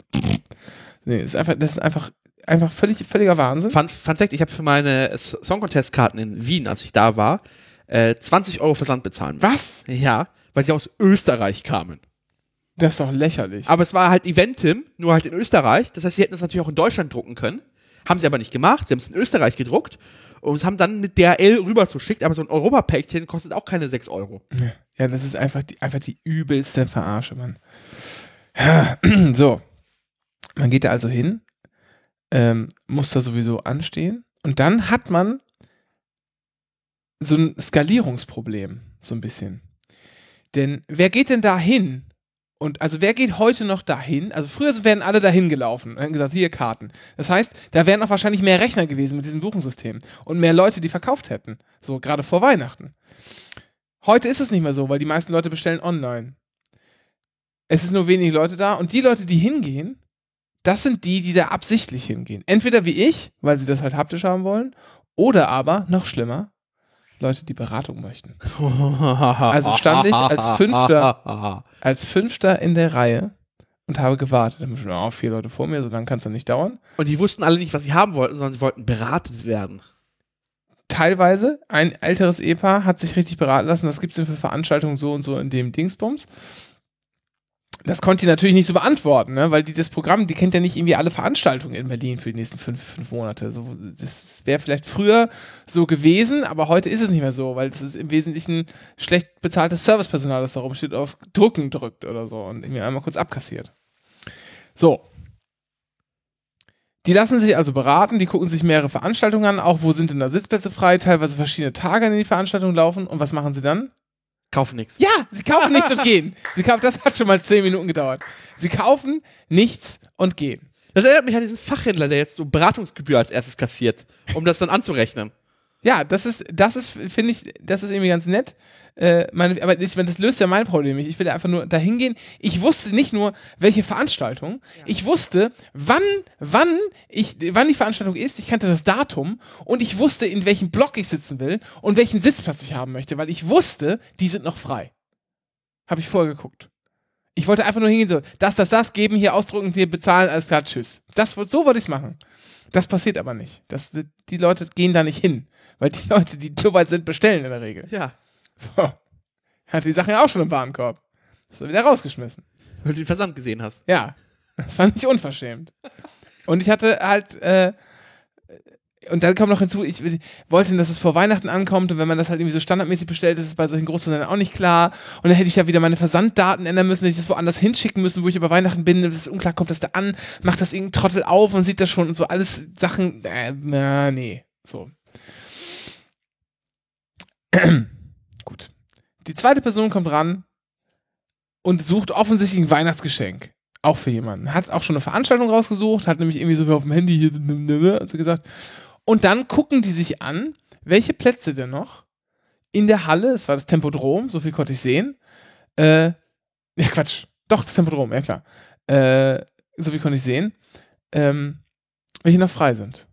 Nee, ist einfach, das ist einfach, einfach völlig, völliger Wahnsinn. Fun, Fun Fact, ich habe für meine Song Contest Karten in Wien, als ich da war, äh, 20 Euro Versand bezahlen. müssen. Was? Ja, weil sie aus Österreich kamen. Das ist doch lächerlich. Aber es war halt Eventim, nur halt in Österreich. Das heißt, sie hätten es natürlich auch in Deutschland drucken können. Haben sie aber nicht gemacht. Sie haben es in Österreich gedruckt und es haben dann mit DHL rüberzuschickt. Aber so ein Europapäckchen kostet auch keine 6 Euro. Ja, das ist einfach die, einfach die übelste Verarsche, Mann. So. Man geht da also hin, ähm, muss da sowieso anstehen und dann hat man so ein Skalierungsproblem, so ein bisschen. Denn wer geht denn da hin? Und also wer geht heute noch dahin? Also früher wären alle dahin gelaufen und hätten gesagt, hier Karten. Das heißt, da wären auch wahrscheinlich mehr Rechner gewesen mit diesem Buchungssystem und mehr Leute, die verkauft hätten. So gerade vor Weihnachten. Heute ist es nicht mehr so, weil die meisten Leute bestellen online. Es ist nur wenig Leute da und die Leute, die hingehen, das sind die, die da absichtlich hingehen. Entweder wie ich, weil sie das halt haptisch haben wollen, oder aber, noch schlimmer, Leute, die Beratung möchten. Also stand ich als Fünfter, als Fünfter in der Reihe und habe gewartet. Dann schon oh, vier Leute vor mir, so lange kann es ja nicht dauern. Und die wussten alle nicht, was sie haben wollten, sondern sie wollten beratet werden. Teilweise, ein älteres Ehepaar hat sich richtig beraten lassen, was gibt es denn für Veranstaltungen so und so in dem Dingsbums. Das konnte die natürlich nicht so beantworten, ne? weil die das Programm, die kennt ja nicht irgendwie alle Veranstaltungen in Berlin für die nächsten fünf, fünf Monate. So, das wäre vielleicht früher so gewesen, aber heute ist es nicht mehr so, weil es ist im Wesentlichen schlecht bezahltes Servicepersonal, das da rumsteht, auf Drucken drückt oder so und irgendwie einmal kurz abkassiert. So. Die lassen sich also beraten, die gucken sich mehrere Veranstaltungen an, auch wo sind denn da Sitzplätze frei, teilweise verschiedene Tage, an denen die Veranstaltungen laufen und was machen sie dann? Kaufen nichts. Ja, sie kaufen nichts und gehen. Sie kaufen, das hat schon mal zehn Minuten gedauert. Sie kaufen nichts und gehen. Das erinnert mich an diesen Fachhändler, der jetzt so Beratungsgebühr als erstes kassiert, um das dann anzurechnen. Ja, das ist, das ist, finde ich, das ist irgendwie ganz nett. Äh, meine, aber ich meine, das löst ja mein Problem nicht. Ich will einfach nur dahin gehen. Ich wusste nicht nur, welche Veranstaltung. Ich wusste, wann, wann ich, wann die Veranstaltung ist. Ich kannte das Datum und ich wusste, in welchem Block ich sitzen will und welchen Sitzplatz ich haben möchte, weil ich wusste, die sind noch frei. Habe ich vorher geguckt. Ich wollte einfach nur hingehen, so, das, das, das, geben, hier ausdrucken, hier bezahlen, alles klar, tschüss. Das, so wollte ich es machen. Das passiert aber nicht. Das, die Leute gehen da nicht hin. Weil die Leute, die so weit sind, bestellen in der Regel. Ja. So. Hat die Sachen ja auch schon im Warenkorb. Hast du wieder rausgeschmissen. Weil du den Versand gesehen hast. Ja. Das war nicht unverschämt. Und ich hatte halt, äh, und dann kam noch hinzu, ich wollte, dass es vor Weihnachten ankommt und wenn man das halt irgendwie so standardmäßig bestellt, ist es bei solchen Großversandern auch nicht klar. Und dann hätte ich ja wieder meine Versanddaten ändern müssen, hätte ich das woanders hinschicken müssen, wo ich über Weihnachten bin. Und es ist unklar, kommt das da an, macht das irgendein Trottel auf und sieht das schon und so alles Sachen, äh, na, nee, so. Die zweite Person kommt ran und sucht offensichtlich ein Weihnachtsgeschenk. Auch für jemanden. Hat auch schon eine Veranstaltung rausgesucht, hat nämlich irgendwie so auf dem Handy hier also gesagt. Und dann gucken die sich an, welche Plätze denn noch in der Halle, es war das Tempodrom, so viel konnte ich sehen. Äh, ja, Quatsch. Doch, das Tempodrom, ja klar. Äh, so viel konnte ich sehen. Ähm, welche noch frei sind.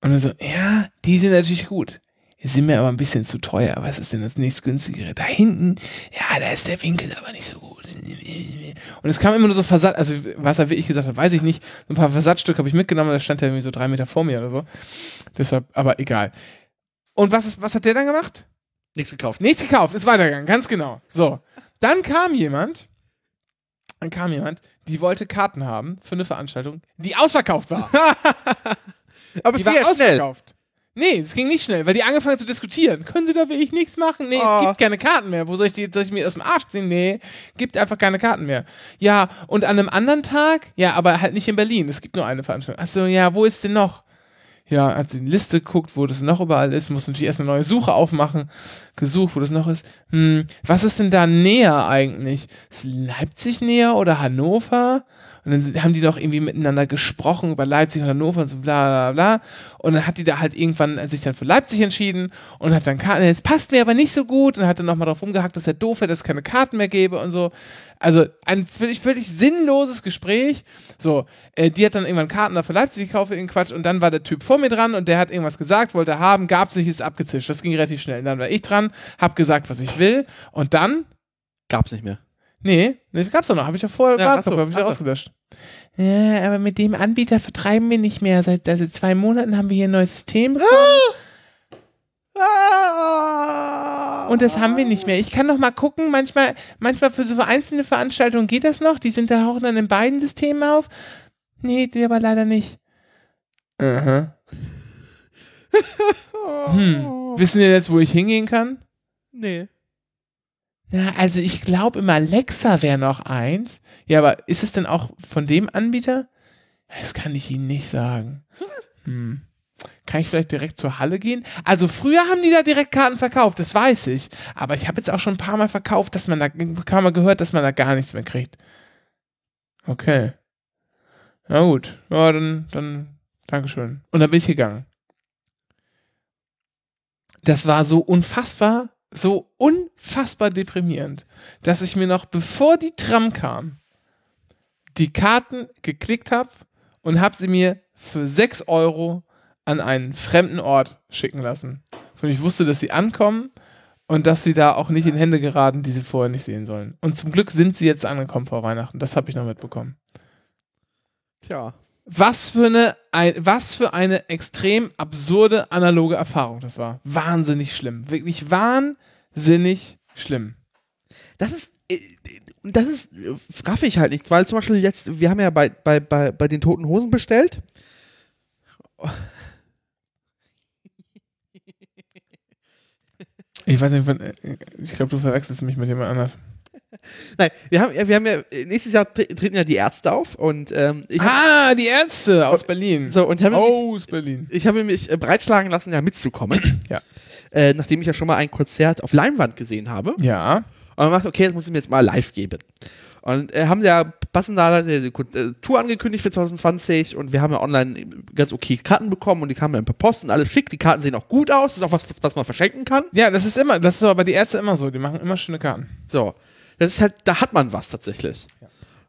Und dann so, ja, die sind natürlich gut. Die sind mir aber ein bisschen zu teuer. Was ist denn das nächstgünstigere? Da hinten, ja, da ist der Winkel aber nicht so gut. Und es kam immer nur so Versatz, also was er wirklich gesagt hat, weiß ich nicht. So ein paar Versatzstücke habe ich mitgenommen, da stand er irgendwie so drei Meter vor mir oder so. Deshalb, aber egal. Und was, ist, was hat der dann gemacht? Nichts gekauft. Nichts gekauft, ist weitergegangen, ganz genau. So. Dann kam jemand, dann kam jemand, die wollte Karten haben für eine Veranstaltung, die ausverkauft war. Aber Die es war ja ausverkauft. Nee, es ging nicht schnell, weil die angefangen zu diskutieren. Können Sie da wirklich nichts machen? Nee, Oh. es gibt keine Karten mehr. Wo soll ich, die, soll ich mir aus dem Arsch ziehen? Nee, gibt einfach keine Karten mehr. Ja, und an einem anderen Tag? Ja, aber halt nicht in Berlin. Es gibt nur eine Veranstaltung. Achso, ja, wo ist denn noch? Ja, hat sie die Liste geguckt, wo das noch überall ist, muss natürlich erst eine neue Suche aufmachen, gesucht, wo das noch ist. Hm, was ist denn da näher eigentlich? Ist Leipzig näher oder Hannover? Und dann haben die doch irgendwie miteinander gesprochen über Leipzig und Hannover und so bla bla bla. Und dann hat die da halt irgendwann sich dann für Leipzig entschieden und hat dann Karten. Jetzt passt mir aber nicht so gut und hat dann nochmal drauf rumgehackt, dass er doof wäre, dass es keine Karten mehr gäbe und so. Also ein völlig, völlig sinnloses Gespräch. So, äh, die hat dann irgendwann Karten da für Leipzig gekauft, irgendeinen Quatsch. Und dann war der Typ vor mir dran und der hat irgendwas gesagt, wollte haben, gab's nicht, ist abgezischt. Das ging relativ schnell. Und dann war ich dran, hab gesagt, was ich will. Und dann Gab's nicht mehr. Nee, nee gab's doch noch. Habe ich ja vorher Ja, so, hab ich ja rausgelöscht. Ja, aber mit dem Anbieter vertreiben wir nicht mehr. Seit also zwei Monaten haben wir hier ein neues System bekommen. Ah! Und das haben wir nicht mehr. Ich kann noch mal gucken. Manchmal, manchmal für so einzelne Veranstaltungen geht das noch. Die sind dann auch dann in beiden Systemen auf. Nee, die aber leider nicht. Aha. Hm. Wissen ihr jetzt, wo ich hingehen kann? Nee. Ja, also ich glaube im Alexa wäre noch eins. Ja, aber ist es denn auch von dem Anbieter? Das kann ich Ihnen nicht sagen. Hm. Kann ich vielleicht direkt zur Halle gehen? Also früher haben die da direkt Karten verkauft, das weiß ich. Aber ich habe jetzt auch schon ein paar Mal verkauft, dass man da, ein paar Mal gehört, dass man da gar nichts mehr kriegt. Okay. Na gut. Ja, dann, dann, Dankeschön. Und dann bin ich gegangen. Das war so unfassbar, so unfassbar deprimierend, dass ich mir noch, bevor die Tram kam, die Karten geklickt habe und habe sie mir für 6 Euro an einen fremden Ort schicken lassen. Und ich wusste, dass sie ankommen und dass sie da auch nicht in Hände geraten, die sie vorher nicht sehen sollen. Und zum Glück sind sie jetzt angekommen vor Weihnachten. Das habe ich noch mitbekommen. Tja. Was für eine, ein, was für eine extrem absurde analoge Erfahrung das war. Wahnsinnig schlimm. Wirklich wahnsinnig schlimm. Das ist. äh, das ist, raff ich halt nicht, weil zum Beispiel jetzt, wir haben ja bei, bei, bei, bei den Toten Hosen bestellt. Ich weiß nicht, äh, ich glaube, du verwechselst mich mit jemand anders. Nein, wir haben, ja, wir haben ja, äh, nächstes Jahr tre- treten ja die Ärzte auf und ähm, hab, Ah, die Ärzte aus Berlin. so, und habe mich, Aus Berlin. ich habe mich äh, breitschlagen lassen, ja mitzukommen. Ja. Äh, nachdem ich ja schon mal ein Konzert auf Leinwand gesehen habe. Ja. Und man macht, okay, das muss ich mir jetzt mal live geben. Und äh, haben ja passenderweise die äh, Tour angekündigt für 2020 und wir haben ja online ganz okay Karten bekommen und die kamen dann per Post und alles schick. Die Karten sehen auch gut aus. Das ist auch was, was man verschenken kann. Ja, das ist immer, das ist aber bei die Ärzte immer so. Die machen immer schöne Karten. So. Das ist halt, da hat man was tatsächlich.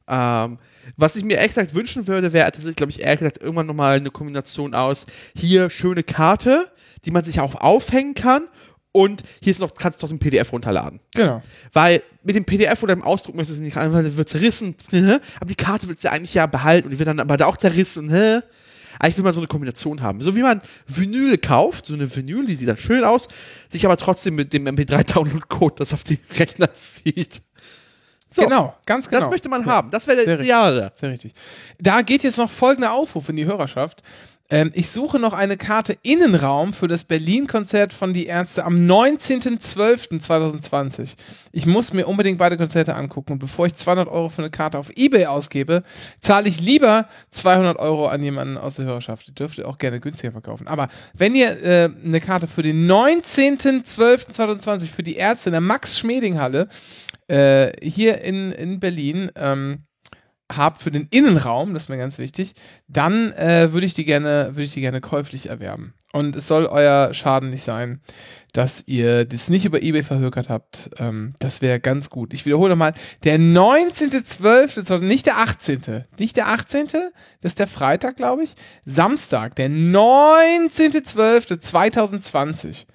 Ähm, was ich mir ehrlich gesagt wünschen würde, wäre tatsächlich, glaube ich, ehrlich gesagt, irgendwann nochmal eine Kombination aus hier schöne Karte, die man sich auch aufhängen kann und hier ist noch, kannst du aus dem PDF runterladen. Genau. Weil mit dem PDF oder dem Ausdruck möchtest du nicht einfach, wird zerrissen, aber die Karte willst du ja eigentlich ja behalten und die wird dann aber da auch zerrissen und hä? Aber ich will mal so eine Kombination haben. So wie man Vinyl kauft, so eine Vinyl, die sieht dann schön aus, sich aber trotzdem mit dem MP3-Download-Code das auf die Rechner zieht. So, Genau, ganz genau. Das möchte man Ja. haben. Das wäre Sehr der. Ideale. Sehr richtig. Da geht jetzt noch folgender Aufruf in die Hörerschaft. Ähm, ich suche noch eine Karte Innenraum für das Berlin-Konzert von Die Ärzte am 19.12.2020. Ich muss mir unbedingt beide Konzerte angucken und bevor ich 200 Euro für eine Karte auf Ebay ausgebe, zahle ich lieber 200 Euro an jemanden aus der Hörerschaft. Die dürft ihr auch gerne günstiger verkaufen. Aber wenn ihr äh, eine Karte für den 19.12.2020 für die Ärzte in der Max-Schmeling-Halle äh, hier in, in Berlin ähm, habt für den Innenraum, das ist mir ganz wichtig, dann äh, würde ich die gerne, ich die gerne käuflich erwerben. Und es soll euer Schaden nicht sein, dass ihr das nicht über Ebay verhökert habt. Ähm, das wäre ganz gut. Ich wiederhole nochmal, der 19.12., nicht der 18., nicht der 18., das ist der Freitag, glaube ich, Samstag, der 19.12.2020.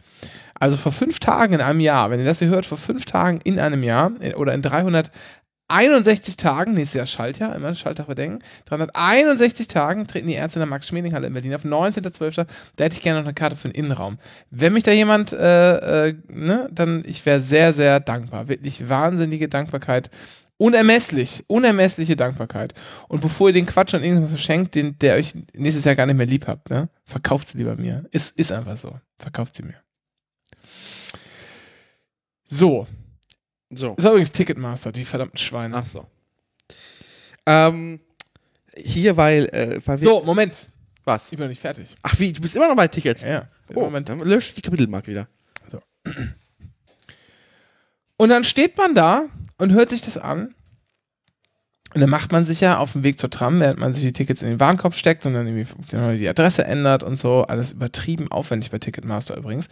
Also vor fünf Tagen in einem Jahr, wenn ihr das hier hört, vor fünf Tagen in einem Jahr äh, oder in 361 Tagen, nächstes Jahr Schaltjahr, immer Schaltjahr verdenken, 361 Tagen treten die Ärzte in der Max-Schmeling-Halle in Berlin auf 19.12. Da hätte ich gerne noch eine Karte für den Innenraum. Wenn mich da jemand, äh, äh, ne, dann ich wäre sehr, sehr dankbar. Wirklich wahnsinnige Dankbarkeit. Unermesslich, unermessliche Dankbarkeit. Und bevor ihr den Quatsch an irgendjemanden verschenkt, den, der euch nächstes Jahr gar nicht mehr lieb habt, ne, verkauft sie lieber mir. Ist, ist einfach so. Verkauft sie mir. So. So. Das war übrigens Ticketmaster, die verdammten Schweine. Ach so. Ähm, hier, weil, äh, weil wir, So, Moment. was? Ich bin noch nicht fertig. Ach wie, du bist immer noch bei Tickets. Ja. Oh, Moment. dann löscht die Kapitelmark wieder. Und dann steht man da und hört sich das an. Und dann macht man sich ja auf dem Weg zur Tram, während man sich die Tickets in den Warenkorb steckt und dann irgendwie die Adresse ändert und so. Alles übertrieben aufwendig bei Ticketmaster übrigens.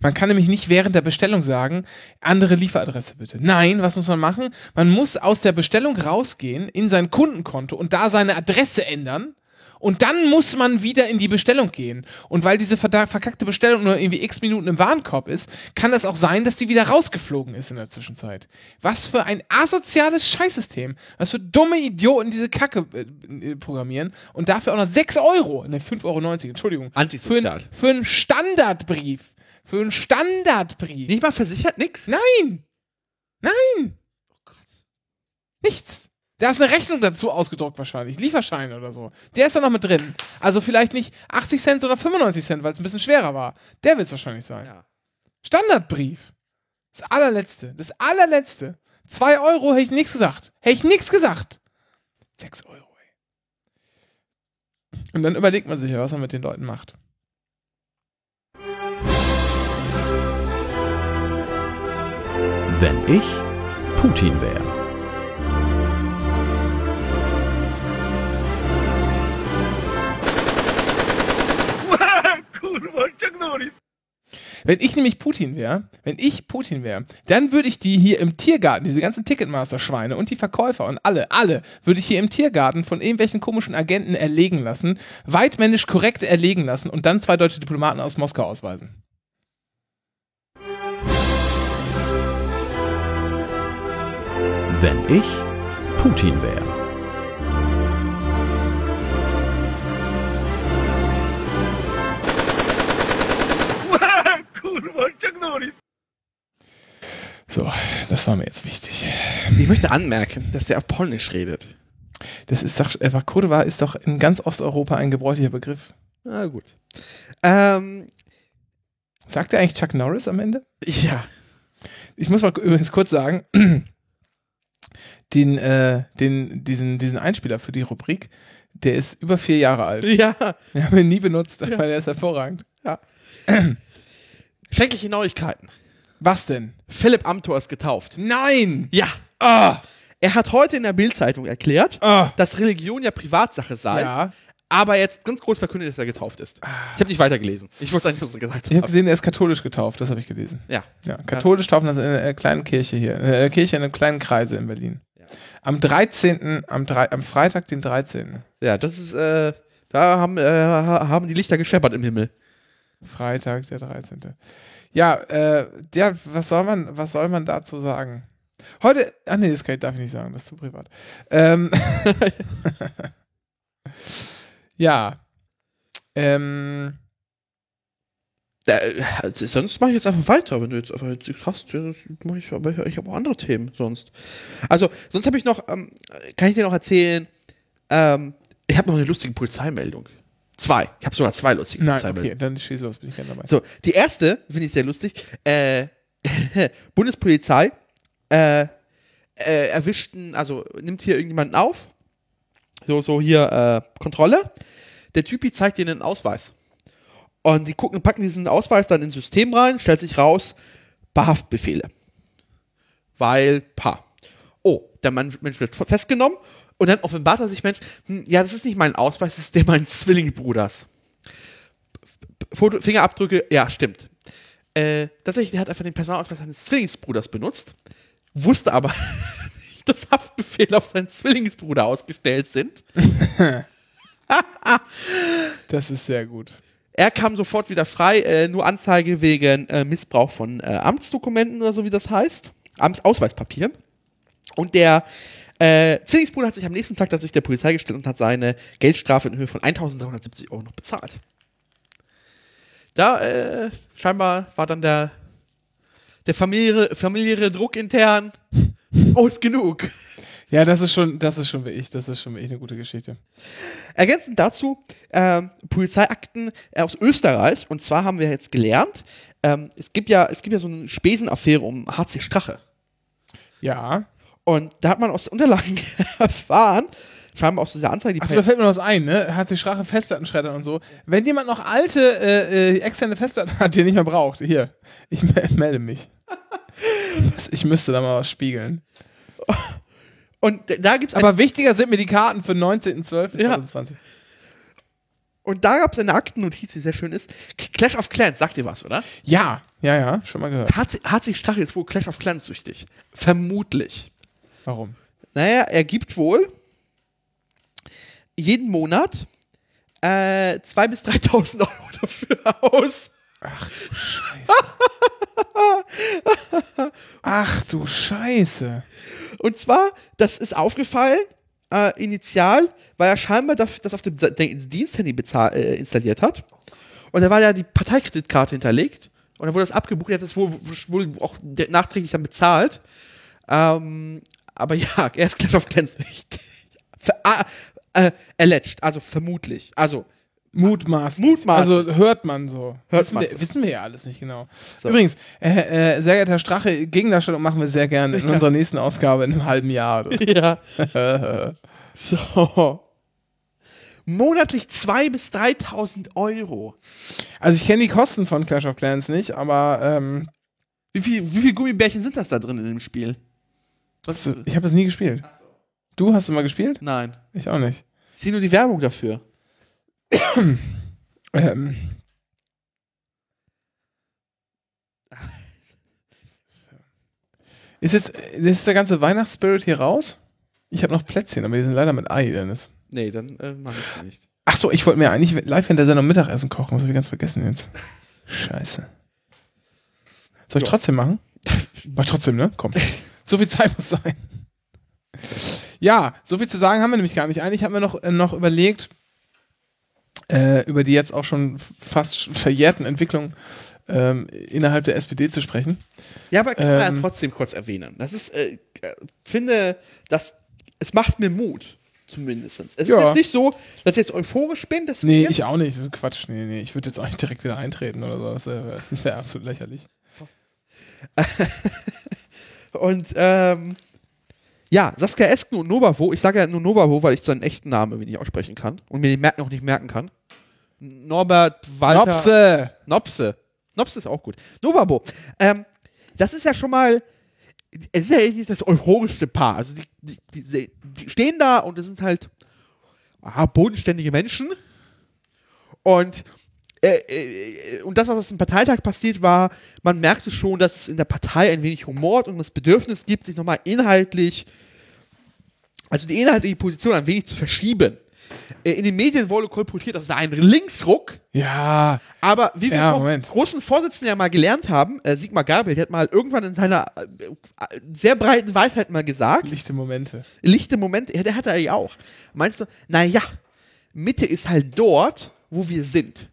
Man kann nämlich nicht während der Bestellung sagen, andere Lieferadresse bitte. Nein, was muss man machen? Man muss aus der Bestellung rausgehen in sein Kundenkonto und da seine Adresse ändern. Und dann muss man wieder in die Bestellung gehen. Und weil diese verkackte Bestellung nur irgendwie x Minuten im Warenkorb ist, kann es auch sein, dass die wieder rausgeflogen ist in der Zwischenzeit. Was für ein asoziales Scheißsystem. Was für dumme Idioten diese Kacke äh, programmieren. Und dafür auch noch 6 Euro. Ne, 5,90 Euro, Entschuldigung. Antisozial. Für, für einen Standardbrief. Für einen Standardbrief. Nicht mal versichert, nix? Nein! Nein! Oh Gott. Nichts. Da ist eine Rechnung dazu ausgedruckt wahrscheinlich. Lieferschein oder so. Der ist da noch mit drin. Also vielleicht nicht 80 Cent, sondern 95 Cent, weil es ein bisschen schwerer war. Der wird es wahrscheinlich sein. Ja. Standardbrief. Das allerletzte. Das allerletzte. 2 Euro hätte ich nichts gesagt. Hätte ich nichts gesagt. 6 Euro, ey. Und dann überlegt man sich ja, was man mit den Leuten macht. Wenn ich Putin wäre. Wenn ich nämlich Putin wäre, wenn ich Putin wäre, dann würde ich die hier im Tiergarten, diese ganzen Ticketmaster-Schweine und die Verkäufer und alle, alle, würde ich hier im Tiergarten von irgendwelchen komischen Agenten erlegen lassen, weitmännisch korrekt erlegen lassen und dann zwei deutsche Diplomaten aus Moskau ausweisen. Wenn ich Putin wäre. So, das war mir jetzt wichtig. Ich möchte anmerken, dass der auf Polnisch redet. Das ist doch, einfach Kurva ist doch in ganz Osteuropa ein gebräuchlicher Begriff. Na gut. Ähm, Sagt er eigentlich Chuck Norris am Ende? ja. Ich muss mal übrigens kurz sagen, den, äh, den, diesen, diesen Einspieler für die Rubrik, der ist über vier Jahre alt. Ja. Wir haben ihn nie benutzt, aber der ist hervorragend. Schreckliche Neuigkeiten. Was denn? Philipp Amthor ist getauft. Nein! Ja. Ah! Er hat heute in der Bild-Zeitung erklärt, Ah! dass Religion ja Privatsache sei, Ja. aber jetzt ganz groß verkündet, dass er getauft ist. Ich habe nicht weitergelesen. Ich wusste eigentlich, was er gesagt Ich habe hat. gesehen, er ist katholisch getauft, das habe ich gelesen. Ja. Ja, katholisch taufen das in einer kleinen Kirche hier, in einer Kirche in einem kleinen Kreise in Berlin. Ja. Am 13., am, am Freitag, den 13. Ja, das ist, äh, da haben, äh, ha- haben die Lichter gescheppert im Himmel. Freitag, der 13. Ja, äh, der, was soll man, was soll man dazu sagen? Heute, ach nee, das darf ich nicht sagen, das ist zu privat. Ähm, ja. Ähm, Äh, also sonst mache ich jetzt einfach weiter, wenn du jetzt einfach nichts hast. Ja, ich, ich habe auch andere Themen sonst. Also, sonst habe ich noch, ähm, kann ich dir noch erzählen, ähm, ich habe noch eine lustige Polizeimeldung. Zwei. Ich habe sogar zwei lustige nein, Polizeimeldungen. okay, dann schieß los, bin ich gerne dabei. So, die erste finde ich sehr lustig. Äh, Bundespolizei äh, äh, erwischten, also nimmt hier irgendjemanden auf. So, so hier äh, Kontrolle. Der Typi zeigt ihnen einen Ausweis. Und die gucken, packen diesen Ausweis dann ins System rein, stellt sich raus, paar Haftbefehle. Weil, paar. Oh, der Mann, Mensch wird festgenommen und dann offenbart er sich, Mensch, hm, ja, das ist nicht mein Ausweis, das ist der meines Zwillingsbruders. Foto, Fingerabdrücke, ja, stimmt. Äh, tatsächlich, der hat einfach den Personalausweis seines Zwillingsbruders benutzt, wusste aber nicht, dass Haftbefehle auf seinen Zwillingsbruder ausgestellt sind. Das ist sehr gut. Er kam sofort wieder frei, äh, nur Anzeige wegen äh, Missbrauch von äh, Amtsdokumenten oder so, wie das heißt. Amtsausweispapieren. Und der äh, Zwillingsbruder hat sich am nächsten Tag tatsächlich der Polizei gestellt und hat seine Geldstrafe in Höhe von 1370 Euro noch bezahlt. Da, äh, scheinbar war dann der, der familiäre, familiäre Druck intern. Oh, ist genug. Ja, das ist schon, das ist schon wie ich, das ist schon wie ich eine gute Geschichte. Ergänzend dazu ähm, Polizeiakten aus Österreich. Und zwar haben wir jetzt gelernt, ähm, es gibt ja, es gibt ja so eine Spesenaffäre um HC Strache. Ja. Und da hat man aus den Unterlagen erfahren, scheinbar aus dieser Anzeige, die Achso, da fällt mir noch was ein, ne? Hat sich Strache Festplattenschredder und so. Wenn jemand noch alte, äh, äh, externe Festplatten hat, die er nicht mehr braucht, hier, ich me melde mich. ich müsste da mal was spiegeln. und da gibt's Aber wichtiger sind mir die Karten für 19.12.2020. Und da gab es eine Aktennotiz, die sehr schön ist. Clash of Clans, sagt ihr was, oder? Ja, ja, ja, schon mal gehört. HC, HC Strache ist wohl Clash of Clans süchtig. Vermutlich. Warum? Naja, er gibt wohl jeden Monat äh, 2.000 bis 3.000 Euro dafür aus. Ach du Scheiße. Und zwar, das ist aufgefallen, äh, initial, weil er scheinbar das, auf dem Diensthandy äh, installiert hat. Und da war ja die Parteikreditkarte hinterlegt. Und dann wurde das abgebucht, er hat das wohl, wohl auch nachträglich dann bezahlt. Ähm, aber ja, er ist Clash of Clans wichtig. Ver ah, äh, alleged, also vermutlich. Also. Mutmaßen. Also hört man so. Hört wissen, man wir, so. wissen wir ja alles nicht genau. So. Übrigens, äh, äh, sehr geehrter Herr Strache, Gegendarstellung machen wir sehr gerne in unserer nächsten Ausgabe in einem halben Jahr. Oder? ja. So. Monatlich 2.000 bis 3.000 Euro. also ich kenne die Kosten von Clash of Clans nicht, aber ähm, Wie viel, wie viel Gummibärchen sind das da drin in dem Spiel? Was? das- ich habe es nie gespielt. Du hast du mal gespielt? Nein. Ich auch nicht. Ich sehe nur die Werbung dafür. Ähm, ist jetzt ist der ganze Weihnachtsspirit hier raus? Ich habe noch Plätzchen, aber die sind leider mit Ei, Dennis. Nee, dann äh, mach ich nicht. Ach so, ich wollte mir eigentlich live in der Sendung Mittagessen kochen. Das habe ich ganz vergessen jetzt. Scheiße. Soll ich Ja. trotzdem machen? Mach trotzdem, ne? Komm. So viel Zeit muss sein. Ja, so viel zu sagen haben wir nämlich gar nicht. Eigentlich haben wir noch, äh, noch überlegt, äh, über die jetzt auch schon fast verjährten Entwicklungen ähm, innerhalb der SPD zu sprechen. Ja, aber kann man ja Ähm. trotzdem kurz erwähnen. Das ist, äh, äh, finde, das, es macht mir Mut. Zumindest. Es Ja. ist jetzt nicht so, dass ich jetzt euphorisch bin. Das Nee, ich auch nicht. Quatsch. Nee, nee. Ich würde jetzt auch nicht direkt wieder eintreten oder so. Das wäre wär absolut lächerlich. Und ähm, ja, Saskia Esken und Nobavo, ich sage ja nur Nobavo, weil ich seinen echten Namen irgendwie nicht aussprechen kann und mir den Merken auch nicht merken kann. Norbert Walter. Nopse! Nopse. Nopse ist auch gut. Novabo. Ähm, das ist ja schon mal. Es ist ja nicht das euphorischste Paar. Also die, die, die, die stehen da und es sind halt ah, bodenständige Menschen. Und, äh, äh, und das, was auf dem Parteitag passiert war, man merkte schon, dass es in der Partei ein wenig humort und das Bedürfnis gibt, sich nochmal inhaltlich, also die inhaltliche Position ein wenig zu verschieben. Äh, In den Medien wurde kolportiert, das war ein Linksruck. Ja, Aber wie wir Ja, vom großen Vorsitzenden ja mal gelernt haben, äh, Sigmar Gabriel, der hat mal irgendwann in seiner äh, äh, sehr breiten Weisheit mal gesagt, lichte Momente. lichte Momente, ja, der hat er ja auch. Meinst du, naja, Mitte ist halt dort, wo wir sind.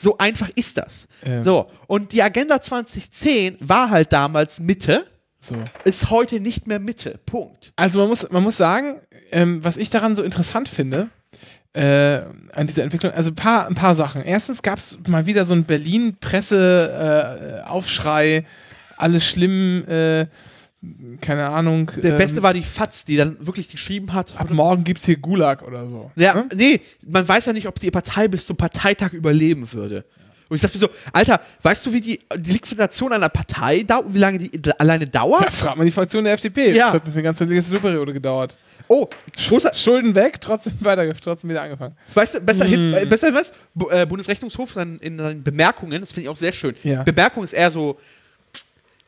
So einfach ist das. Ähm. So, und die Agenda 2010 war halt damals Mitte, So. ist heute nicht mehr Mitte. Punkt. Also man muss, man muss sagen, ähm, was ich daran so interessant finde, äh, an dieser Entwicklung, also ein paar, ein paar Sachen. Erstens gab es mal wieder so einen Berlin-Presse-Aufschrei, alles schlimm, äh, keine Ahnung. Der ähm, Beste war die Fatz, die dann wirklich geschrieben hat. Ab morgen gibt's hier Gulag oder so. Ja, Ne? nee, man weiß ja nicht, ob die Partei bis zum Parteitag überleben würde. Und ich dachte mir so, Alter, weißt du, wie die, die Liquidation einer Partei dauert, wie lange die alleine dauert? Da fragt man die Fraktion der FDP. Ja. Das hat eine ganze Legislaturperiode gedauert. Oh, großer, Schulden weg, trotzdem weiter, trotzdem wieder angefangen. weißt du, besser, hin, Mm. äh, besser was? Bu äh, Bundesrechnungshof in seinen Bemerkungen, das finde ich auch sehr schön. Ja. Bemerkung ist eher so,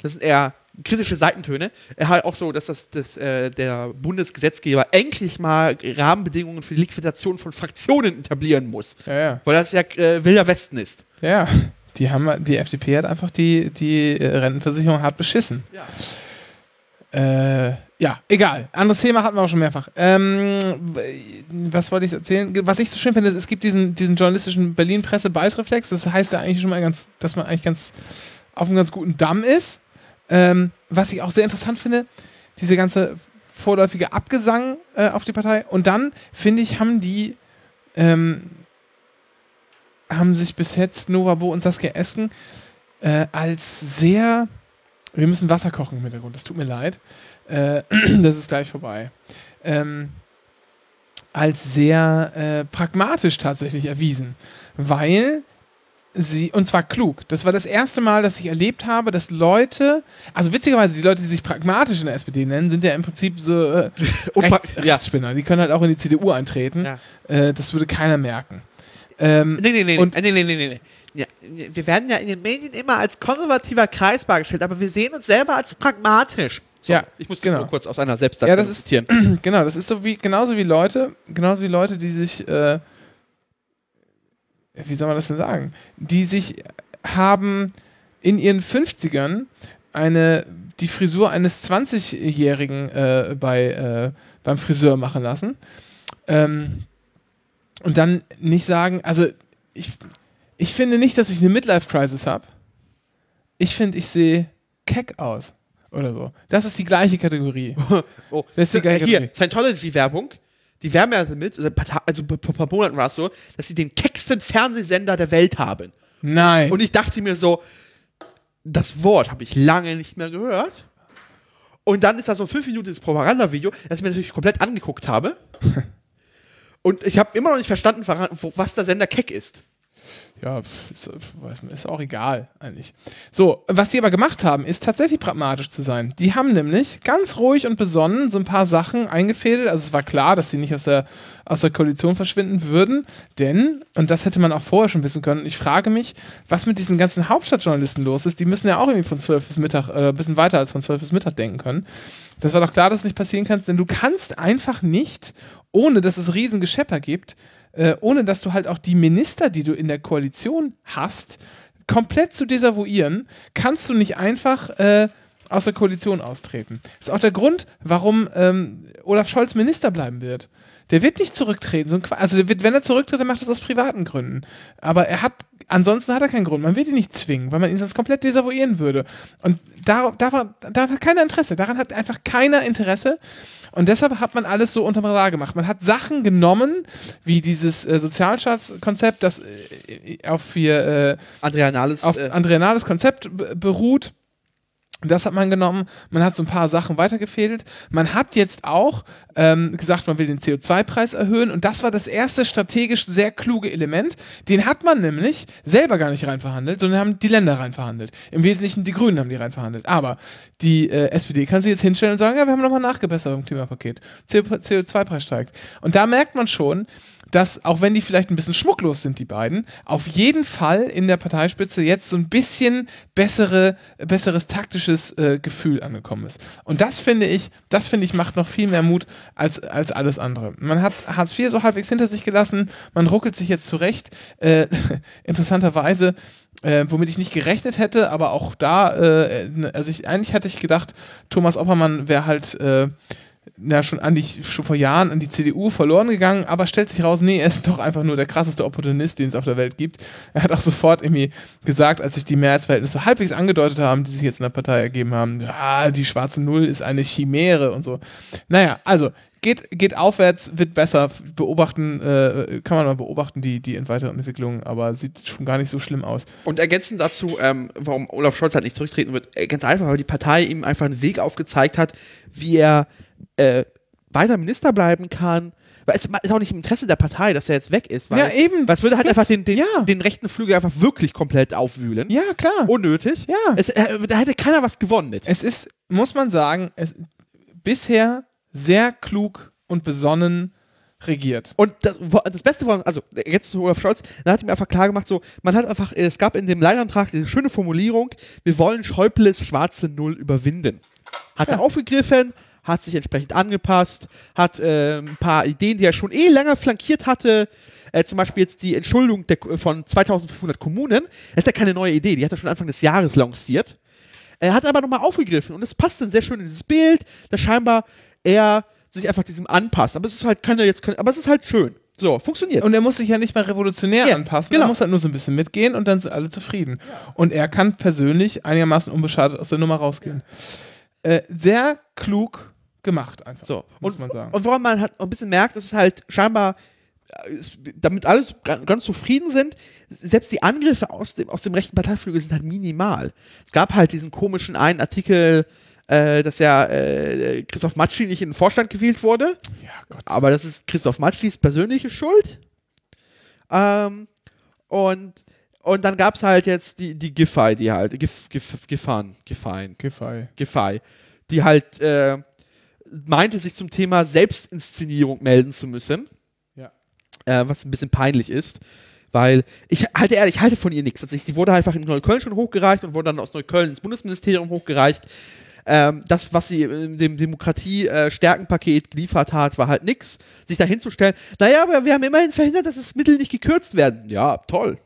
das sind eher kritische Seitentöne. Er hat auch so, dass das, das äh, der Bundesgesetzgeber endlich mal Rahmenbedingungen für die Liquidation von Fraktionen etablieren muss. Ja, ja. Weil das ja äh, Wilder Westen ist. Ja, die haben die FDP hat einfach die, die äh, Rentenversicherung hart beschissen. Ja. Äh, ja, egal. Anderes Thema hatten wir auch schon mehrfach. Ähm, was wollte ich erzählen? Was ich so schön finde, ist, es gibt diesen, diesen journalistischen Berlin-Presse-Beißreflex. Das heißt ja eigentlich schon mal ganz, dass man eigentlich ganz auf einem ganz guten Damm ist. Ähm, was ich auch sehr interessant finde, diese ganze vorläufiger Abgesang äh, auf die Partei. Und dann, finde ich, haben die, ähm, haben sich bis jetzt Novabo und Saskia Esken äh, als sehr, wir müssen Wasser kochen im Hintergrund, das tut mir leid, äh, das ist gleich vorbei, ähm, als sehr äh, pragmatisch tatsächlich erwiesen, weil sie, und zwar klug. Das war das erste Mal, dass ich erlebt habe, dass Leute, also witzigerweise, die Leute, die sich pragmatisch in der SPD nennen, sind ja im Prinzip so äh, Rechts, ja. Rechtsspinner. Die können halt auch in die CDU eintreten. Ja. Äh, das würde keiner merken. Ähm, Nee, nee, nee, Und- nee, nee, nee, nee, nee. Ja, wir werden ja in den Medien immer als konservativer Kreis dargestellt, aber wir sehen uns selber als pragmatisch. So, Ja, ich muss genau. nur kurz aus einer selbst Ja, das ist- zitieren. genau, das ist so wie, genauso wie Leute, genauso wie Leute, die sich, äh, wie soll man das denn sagen? Die sich haben in ihren 50ern eine, die Frisur eines 20-Jährigen äh, bei, äh, beim Friseur machen lassen. Ähm, und dann nicht sagen, also ich, ich finde nicht, dass ich eine Midlife-Crisis habe. Ich finde, ich sehe keck aus. Oder so. Das ist die gleiche Kategorie. Oh, Das ist die hier, Kategorie. Scientology-Werbung. Die werben ja damit, also also vor ein paar Monaten war es so, dass sie den kecksten Fernsehsender der Welt haben. Nein. Und ich dachte mir so, das Wort habe ich lange nicht mehr gehört. Und dann ist da so ein 5 Minuten Propaganda-Video, das ich mir natürlich komplett angeguckt habe. Und ich habe immer noch nicht verstanden, was der Sender Keck ist. Ja, ist, ist auch egal eigentlich. So, was die aber gemacht haben, ist tatsächlich pragmatisch zu sein. Die haben nämlich ganz ruhig und besonnen so ein paar Sachen eingefädelt. Also es war klar, dass sie nicht aus der, aus der Koalition verschwinden würden, denn, und das hätte man auch vorher schon wissen können, ich frage mich, was mit diesen ganzen Hauptstadtjournalisten los ist. Die müssen ja auch irgendwie von 12 bis Mittag, äh, ein bisschen weiter als von 12 bis Mittag denken können. Das war doch klar, dass es nicht passieren kann, denn du kannst einfach nicht, ohne dass es riesen Geschepper gibt, äh, ohne dass du halt auch die Minister, die du in der Koalition hast, komplett zu desavouieren, kannst du nicht einfach äh, aus der Koalition austreten. Das ist auch der Grund, warum ähm, Olaf Scholz Minister bleiben wird. Der wird nicht zurücktreten. So also wird, wenn er zurücktritt, dann macht er das aus privaten Gründen. Aber er hat, ansonsten hat er keinen Grund. Man wird ihn nicht zwingen, weil man ihn sonst komplett desavouieren würde. Und da, da, war, da hat keiner Interesse. Daran hat einfach keiner Interesse. Und deshalb hat man alles so unterm Radar gemacht. Man hat Sachen genommen, wie dieses äh, Sozialstaatskonzept, das äh, auf hier äh, Andrea Nahles. auf äh, Andrea Nahles Konzept beruht. Das hat man genommen. Man hat so ein paar Sachen weitergefädelt. Man hat jetzt auch ähm, gesagt, man will den CO2-Preis erhöhen. Und das war das erste strategisch sehr kluge Element. Den hat man nämlich selber gar nicht reinverhandelt, sondern haben die Länder reinverhandelt. Im Wesentlichen die Grünen haben die reinverhandelt. Aber die äh, SPD kann sich jetzt hinstellen und sagen, ja, wir haben nochmal nachgebessert im Klimapaket. CO2-Preis steigt. Und da merkt man schon, dass, auch wenn die vielleicht ein bisschen schmucklos sind, die beiden, auf jeden Fall in der Parteispitze jetzt so ein bisschen bessere, besseres taktisches äh, Gefühl angekommen ist. Und das finde ich, das finde ich, macht noch viel mehr Mut als, als alles andere. Man hat Hartz IV so halbwegs hinter sich gelassen, man ruckelt sich jetzt zurecht. Äh, interessanterweise, äh, womit ich nicht gerechnet hätte, aber auch da, äh, also ich, eigentlich hatte ich gedacht, Thomas Oppermann wäre halt äh, na, schon, an die, schon vor Jahren an die CDU verloren gegangen, aber stellt sich raus, nee, er ist doch einfach nur der krasseste Opportunist, den es auf der Welt gibt. Er hat auch sofort irgendwie gesagt, als sich die Mehrheitsverhältnisse halbwegs angedeutet haben, die sich jetzt in der Partei ergeben haben, ja, die schwarze Null ist eine Chimäre und so. Naja, also, geht, geht aufwärts, wird besser, beobachten, äh, kann man mal beobachten, die, die weiteren Entwicklungen, aber sieht schon gar nicht so schlimm aus. Und ergänzend dazu, ähm, warum Olaf Scholz halt nicht zurücktreten wird, äh, ganz einfach, weil die Partei ihm einfach einen Weg aufgezeigt hat, wie er äh, weiter Minister bleiben kann. Weil es ist auch nicht im Interesse der Partei, dass er jetzt weg ist. Weil, Ja, eben. Weil es würde halt einfach den, den, Ja. den rechten Flügel einfach wirklich komplett aufwühlen. Ja, klar. Unnötig. Ja. Es, äh, da hätte keiner was gewonnen mit. Es ist, muss man sagen, es, bisher sehr klug und besonnen regiert. Und das, das Beste war, also jetzt zu Olaf Scholz, da hat ihm einfach klar gemacht, so, man hat einfach, es gab in dem Leitantrag diese schöne Formulierung, wir wollen Schäuples schwarze Null überwinden. Hat er aufgegriffen, hat sich entsprechend angepasst, hat äh, ein paar Ideen, die er schon eh länger flankiert hatte, äh, zum Beispiel jetzt die Entschuldung der, von 2500 Kommunen, das ist ja keine neue Idee, die hat er schon Anfang des Jahres lanciert. Er hat aber nochmal aufgegriffen und es passt dann sehr schön in dieses Bild, dass scheinbar er sich einfach diesem anpasst. Aber es ist halt keine jetzt, keine, aber es ist halt schön. So, funktioniert. Und er muss sich ja nicht mal revolutionär Ja, anpassen, genau. er muss halt nur so ein bisschen mitgehen und dann sind alle zufrieden. Und er kann persönlich einigermaßen unbeschadet aus der Nummer rausgehen. Äh, sehr klug gemacht einfach. So. muss und, man sagen. und woran man halt ein bisschen merkt, es halt scheinbar, äh, damit alles ga- ganz zufrieden sind, selbst die Angriffe aus dem, aus dem rechten Parteiflügel sind halt minimal. Es gab halt diesen komischen einen Artikel, äh, dass ja äh, Christoph Matschi nicht in den Vorstand gewählt wurde. ja, Gott. Aber das ist Christoph Matschis persönliche Schuld. Ähm, und, und dann gab es halt jetzt die, die Giffey, die halt, Gif, Gif, Giffan, Giffein, Giffey. Giffey, die halt äh, meinte, sich zum Thema Selbstinszenierung melden zu müssen. Ja. Äh, was ein bisschen peinlich ist. Weil ich halte ehrlich, ich halte von ihr nichts. Also ich, sie wurde einfach in Neukölln schon hochgereicht und wurde dann aus Neukölln ins Bundesministerium hochgereicht. Ähm, das, was sie in dem Demokratie-Stärkenpaket geliefert hat, war halt nix. Sich da hinzustellen, naja, aber wir haben immerhin verhindert, dass es Mittel nicht gekürzt werden. Ja, toll.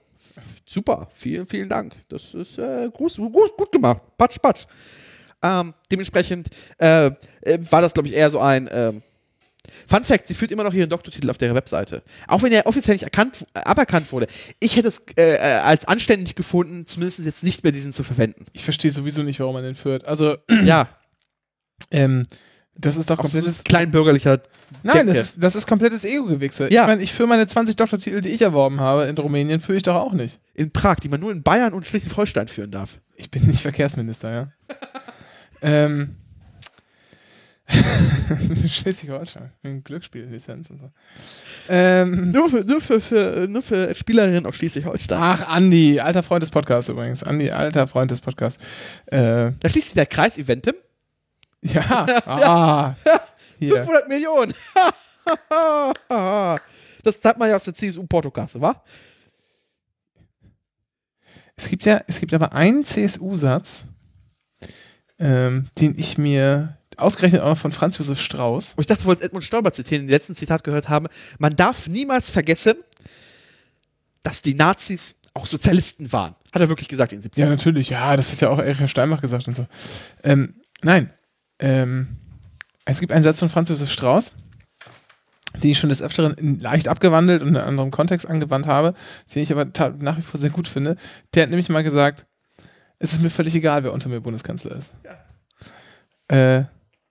Super. Vielen, vielen Dank. Das ist äh, groß, gut, gut gemacht. Patsch, patsch. Ähm, dementsprechend äh, äh, war das, glaube ich, eher so ein ähm, Fun Fact, sie führt immer noch ihren Doktortitel auf der Webseite. Auch wenn er offiziell nicht erkannt, aberkannt wurde. Ich hätte es äh, äh, als anständig gefunden, zumindest jetzt nicht mehr diesen zu verwenden. Ich verstehe sowieso nicht, warum man den führt. Also, ja, ähm, das ist doch so komplettes. ein kleinbürgerlicher. Nein, das ist, das ist komplettes Ego-Gewichse. Ja. Ich meine, ich führe meine 20 Doktortitel, die ich erworben habe in Rumänien, führe ich doch auch nicht. In Prag, die man nur in Bayern und Schleswig-Holstein führen darf. Ich bin nicht Verkehrsminister, ja. ähm. Schleswig-Holstein. Glücksspiellizenz und so. Ähm. Nur für, nur für, für, nur für Spielerinnen aus Schleswig-Holstein. Ach, Andi, alter Freund des Podcasts übrigens. Andi, alter Freund des Podcasts. Äh, Da schließt sich der Kreis Eventim. ja, ah, hier. 500 Millionen. das hat man ja aus der CSU-Portokasse, wa? Es gibt ja, es gibt aber einen CSU-Satz, ähm, den ich mir ausgerechnet auch noch von Franz Josef Strauß. Und ich dachte, du wolltest Edmund Stoiber zitieren, den letzten Zitat gehört haben. Man darf niemals vergessen, dass die Nazis auch Sozialisten waren. Hat er wirklich gesagt in den 70ern. Ja, natürlich, ja, das hat ja auch Erich Steinbach gesagt und so. Ähm, nein, ähm, es gibt einen Satz von Franz Josef Strauß, den ich schon des Öfteren leicht abgewandelt und in einem anderen Kontext angewandt habe, den ich aber nach wie vor sehr gut finde. Der hat nämlich mal gesagt, es ist mir völlig egal, wer unter mir Bundeskanzler ist. Äh,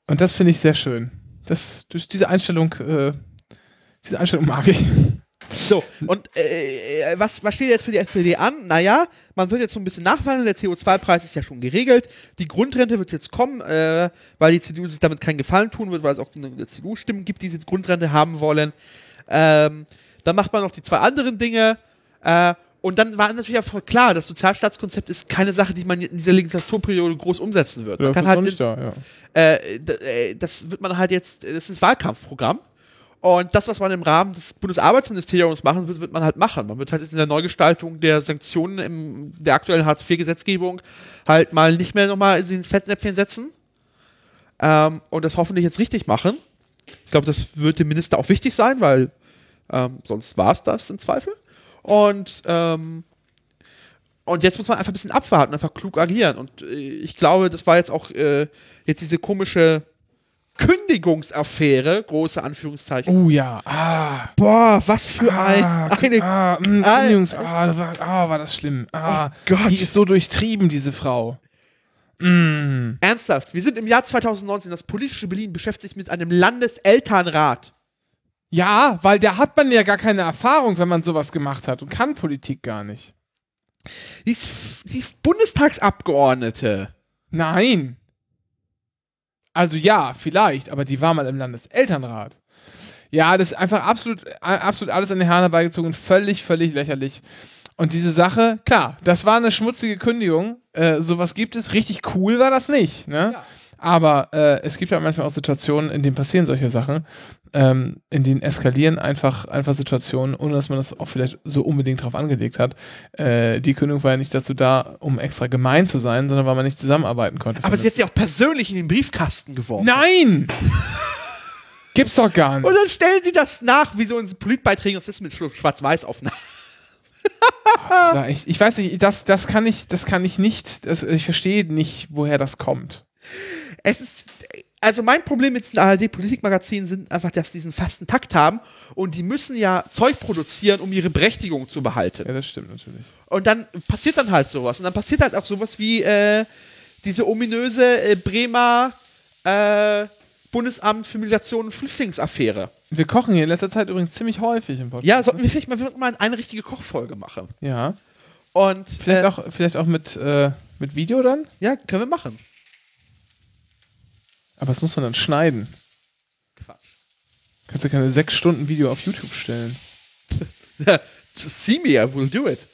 und das finde ich sehr schön. Das, diese Einstellung, äh, diese Einstellung mag ich. So, und äh, was, was steht jetzt für die SPD an? Naja, man wird jetzt so ein bisschen nachverhandeln, der CO2-Preis ist ja schon geregelt, die Grundrente wird jetzt kommen, äh, weil die CDU sich damit keinen Gefallen tun wird, weil es auch CDU-Stimmen gibt, die diese Grundrente haben wollen. Ähm, dann macht man noch die zwei anderen Dinge. Äh, und dann war natürlich auch klar, das Sozialstaatskonzept ist keine Sache, die man in dieser Legislaturperiode groß umsetzen wird. Man Ja, kann das halt da, ja. äh, äh, das wird man halt jetzt, das ist Wahlkampfprogramm. Und das, was man im Rahmen des Bundesarbeitsministeriums machen wird, wird man halt machen. Man wird halt jetzt in der Neugestaltung der Sanktionen im, der aktuellen Hartz-IV-Gesetzgebung halt mal nicht mehr nochmal in den Fettnäpfchen setzen. Ähm, und das hoffentlich jetzt richtig machen. Ich glaube, das wird dem Minister auch wichtig sein, weil ähm, sonst war es das im Zweifel. Und, ähm, und jetzt muss man einfach ein bisschen abwarten, einfach klug agieren. Und äh, ich glaube, das war jetzt auch äh, jetzt diese komische Kündigungsaffäre, große Anführungszeichen. Oh ja, ah. Boah, was für ein, Ah, eine. ah, mh, Ah, Kündigungs, ah, da war, ah, war das schlimm. Ah, Oh Gott. Die ist so durchtrieben, diese Frau. Mm. Ernsthaft, wir sind im Jahr 2019. Das politische Berlin beschäftigt sich mit einem Landeselternrat. Ja, weil da hat man ja gar keine Erfahrung, wenn man sowas gemacht hat und kann Politik gar nicht. Die ist, die ist Bundestagsabgeordnete. Nein. Also ja, vielleicht, aber die war mal im Landeselternrat. Ja, das ist einfach absolut, absolut alles an den Haaren herbeigezogen, völlig, völlig lächerlich. Und diese Sache, klar, das war eine schmutzige Kündigung. Äh, sowas gibt es. Richtig cool war das nicht. Ne? Ja. Aber äh, es gibt ja manchmal auch Situationen, in denen passieren solche Sachen, ähm, in denen eskalieren einfach, einfach Situationen, ohne dass man das auch vielleicht so unbedingt drauf angelegt hat. Äh, die Kündigung war ja nicht dazu da, um extra gemein zu sein, sondern weil man nicht zusammenarbeiten konnte. Aber sie hat sie auch persönlich in den Briefkasten geworfen. Nein! Gibt's doch gar nicht. Und dann stellen sie das nach, wie so in Politbeiträgen, das ist mit Schwarz-Weiß-Aufnahmen. Das war echt, ich weiß nicht, das, das kann ich, das kann ich nicht, das, ich verstehe nicht, woher das kommt. Es ist, also mein Problem mit diesen ARD-Politikmagazinen sind einfach, dass die diesen fasten Takt haben und die müssen ja Zeug produzieren, um ihre Berechtigung zu behalten. Ja, das stimmt natürlich. Und dann passiert dann halt sowas. Und dann passiert halt auch sowas wie äh, diese ominöse äh, Bremer äh, Bundesamt für Migration und Flüchtlingsaffäre. Wir kochen hier in letzter Zeit übrigens ziemlich häufig im Podcast. Ja, sollten wir vielleicht mal, wirklich mal eine richtige Kochfolge machen. Ja. Und Vielleicht äh, auch, vielleicht auch mit, äh, mit Video dann? Ja, können wir machen. Aber das muss man dann schneiden. Quatsch. Kannst du keine sechs Stunden Video auf YouTube stellen. See me, I will do it.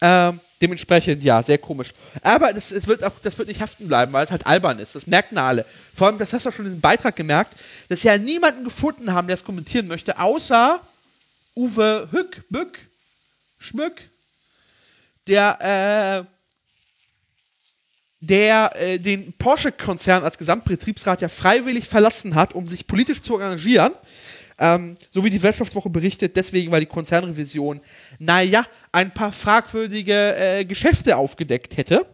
Ähm, dementsprechend, ja, sehr komisch. Aber das, es wird auch, das wird nicht haften bleiben, weil es halt albern ist. Das merken alle. Vor allem, das hast du auch schon in dem Beitrag gemerkt, dass sie ja niemanden gefunden haben, der es kommentieren möchte, außer Uwe Hück, Bück, Schmück, der, äh, der äh, den Porsche-Konzern als Gesamtbetriebsrat ja freiwillig verlassen hat, um sich politisch zu engagieren. Ähm, so wie die Wirtschaftswoche berichtet, deswegen, weil die Konzernrevision, naja, ein paar fragwürdige äh, Geschäfte aufgedeckt hätte.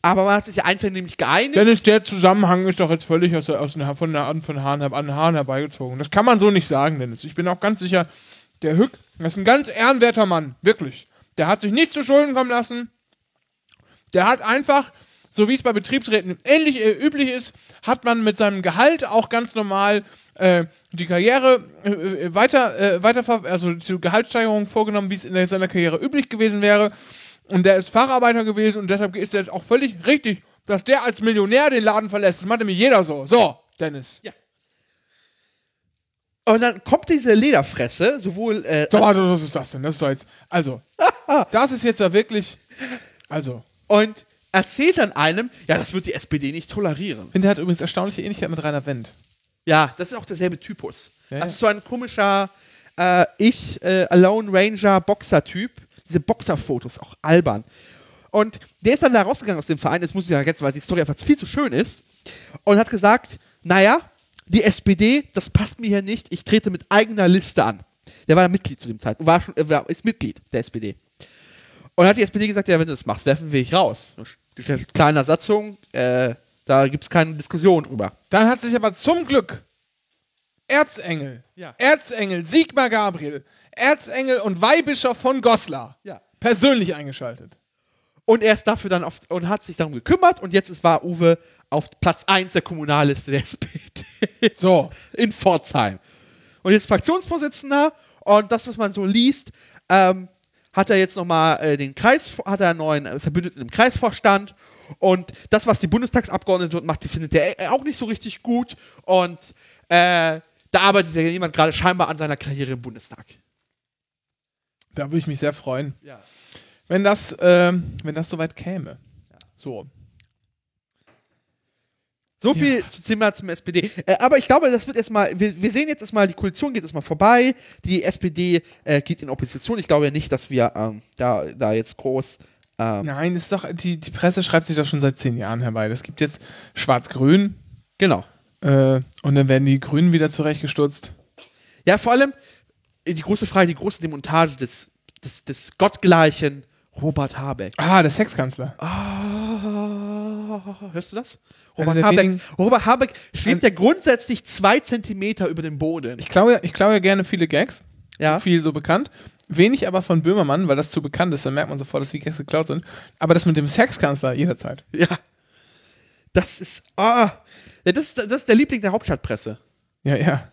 Aber man hat sich einvernehmlich geeinigt. Dennis, der Zusammenhang ist doch jetzt völlig aus, aus von, der, von Haaren, an Haaren herbeigezogen. Das kann man so nicht sagen, Dennis. Ich bin auch ganz sicher, der Hück, das ist ein ganz ehrenwerter Mann, wirklich. Der hat sich nicht zu Schulden kommen lassen. Der hat einfach, so wie es bei Betriebsräten ähnlich äh, üblich ist, hat man mit seinem Gehalt auch ganz normal äh, die Karriere äh, äh, weiter, äh, weiter, also die Gehaltssteigerung vorgenommen, wie es in seiner Karriere üblich gewesen wäre. Und der ist Facharbeiter gewesen und deshalb ist es auch völlig richtig, dass der als Millionär den Laden verlässt. Das macht nämlich jeder so. So, Dennis. Und dann kommt diese Lederfresse, sowohl äh, Doch, warte, was ist das denn? Das ist doch jetzt. Also, das ist jetzt ja wirklich. Also, und erzählt dann einem, ja, das wird die SPD nicht tolerieren. ich finde, der hat übrigens erstaunliche Ähnlichkeit mit Rainer Wendt. Ja, das ist auch derselbe Typus. Ja, das ist so ein komischer äh, Ich, äh, Alone Ranger Boxer-Typ. Diese Boxerfotos, auch albern. Und der ist dann da rausgegangen aus dem Verein, das muss ich ja jetzt, weil die Story einfach viel zu schön ist, und hat gesagt, naja, die SPD, das passt mir hier nicht, ich trete mit eigener Liste an. Der war Mitglied zu dem Zeitpunkt, war schon, äh, ist Mitglied der SPD. Und hat die SPD gesagt, ja, wenn du das machst, werfen wir dich raus. Kleiner Satzung, äh, da gibt es keine Diskussion drüber. Dann hat sich aber zum Glück Erzengel, Ja. Erzengel Sigmar Gabriel, Erzengel und Weihbischof von Goslar Ja. persönlich eingeschaltet. Und er ist dafür dann auf, und hat sich darum gekümmert und jetzt ist, war Uwe auf Platz 1 der Kommunalliste der SPD So. in Pforzheim. Und jetzt Fraktionsvorsitzender und das, was man so liest, ähm, hat er jetzt nochmal äh, den Kreis, hat er einen neuen äh, Verbündeten im Kreisvorstand und das, was die Bundestagsabgeordnete dort macht, die findet er äh, auch nicht so richtig gut und äh, da arbeitet ja jemand gerade scheinbar an seiner Karriere im Bundestag. Da würde ich mich sehr freuen, Ja. wenn das, ähm, wenn das soweit käme. So. So viel zu Thema zum SPD. Äh, aber ich glaube, das wird erstmal, wir, wir sehen jetzt erstmal, die Koalition geht erstmal vorbei. Die SPD äh, geht in Opposition. Ich glaube ja nicht, dass wir ähm, da, da jetzt groß. Ähm, Nein, ist doch, die, die Presse schreibt sich doch schon seit zehn Jahren herbei. Es gibt jetzt Schwarz-Grün Genau. äh, und dann werden die Grünen wieder zurechtgestutzt. Ja, vor allem äh, die große Frage, die große Demontage des, des, des gottgleichen Robert Habeck. Ah, der Sexkanzler. Ah, hörst du das? Robert Habeck, wenigen- Robert Habeck schwebt ja grundsätzlich zwei Zentimeter über dem Boden. Ich klaue, ja- ich klaue ja gerne viele Gags. Ja. Viel so bekannt. Wenig aber von Böhmermann, weil das zu bekannt ist. Dann merkt man sofort, dass die Gags geklaut sind. Aber das mit dem Sexkanzler jederzeit. Ja. Das ist. Ah. Ja, das, ist, das ist der Liebling der Hauptstadtpresse. Ja, ja.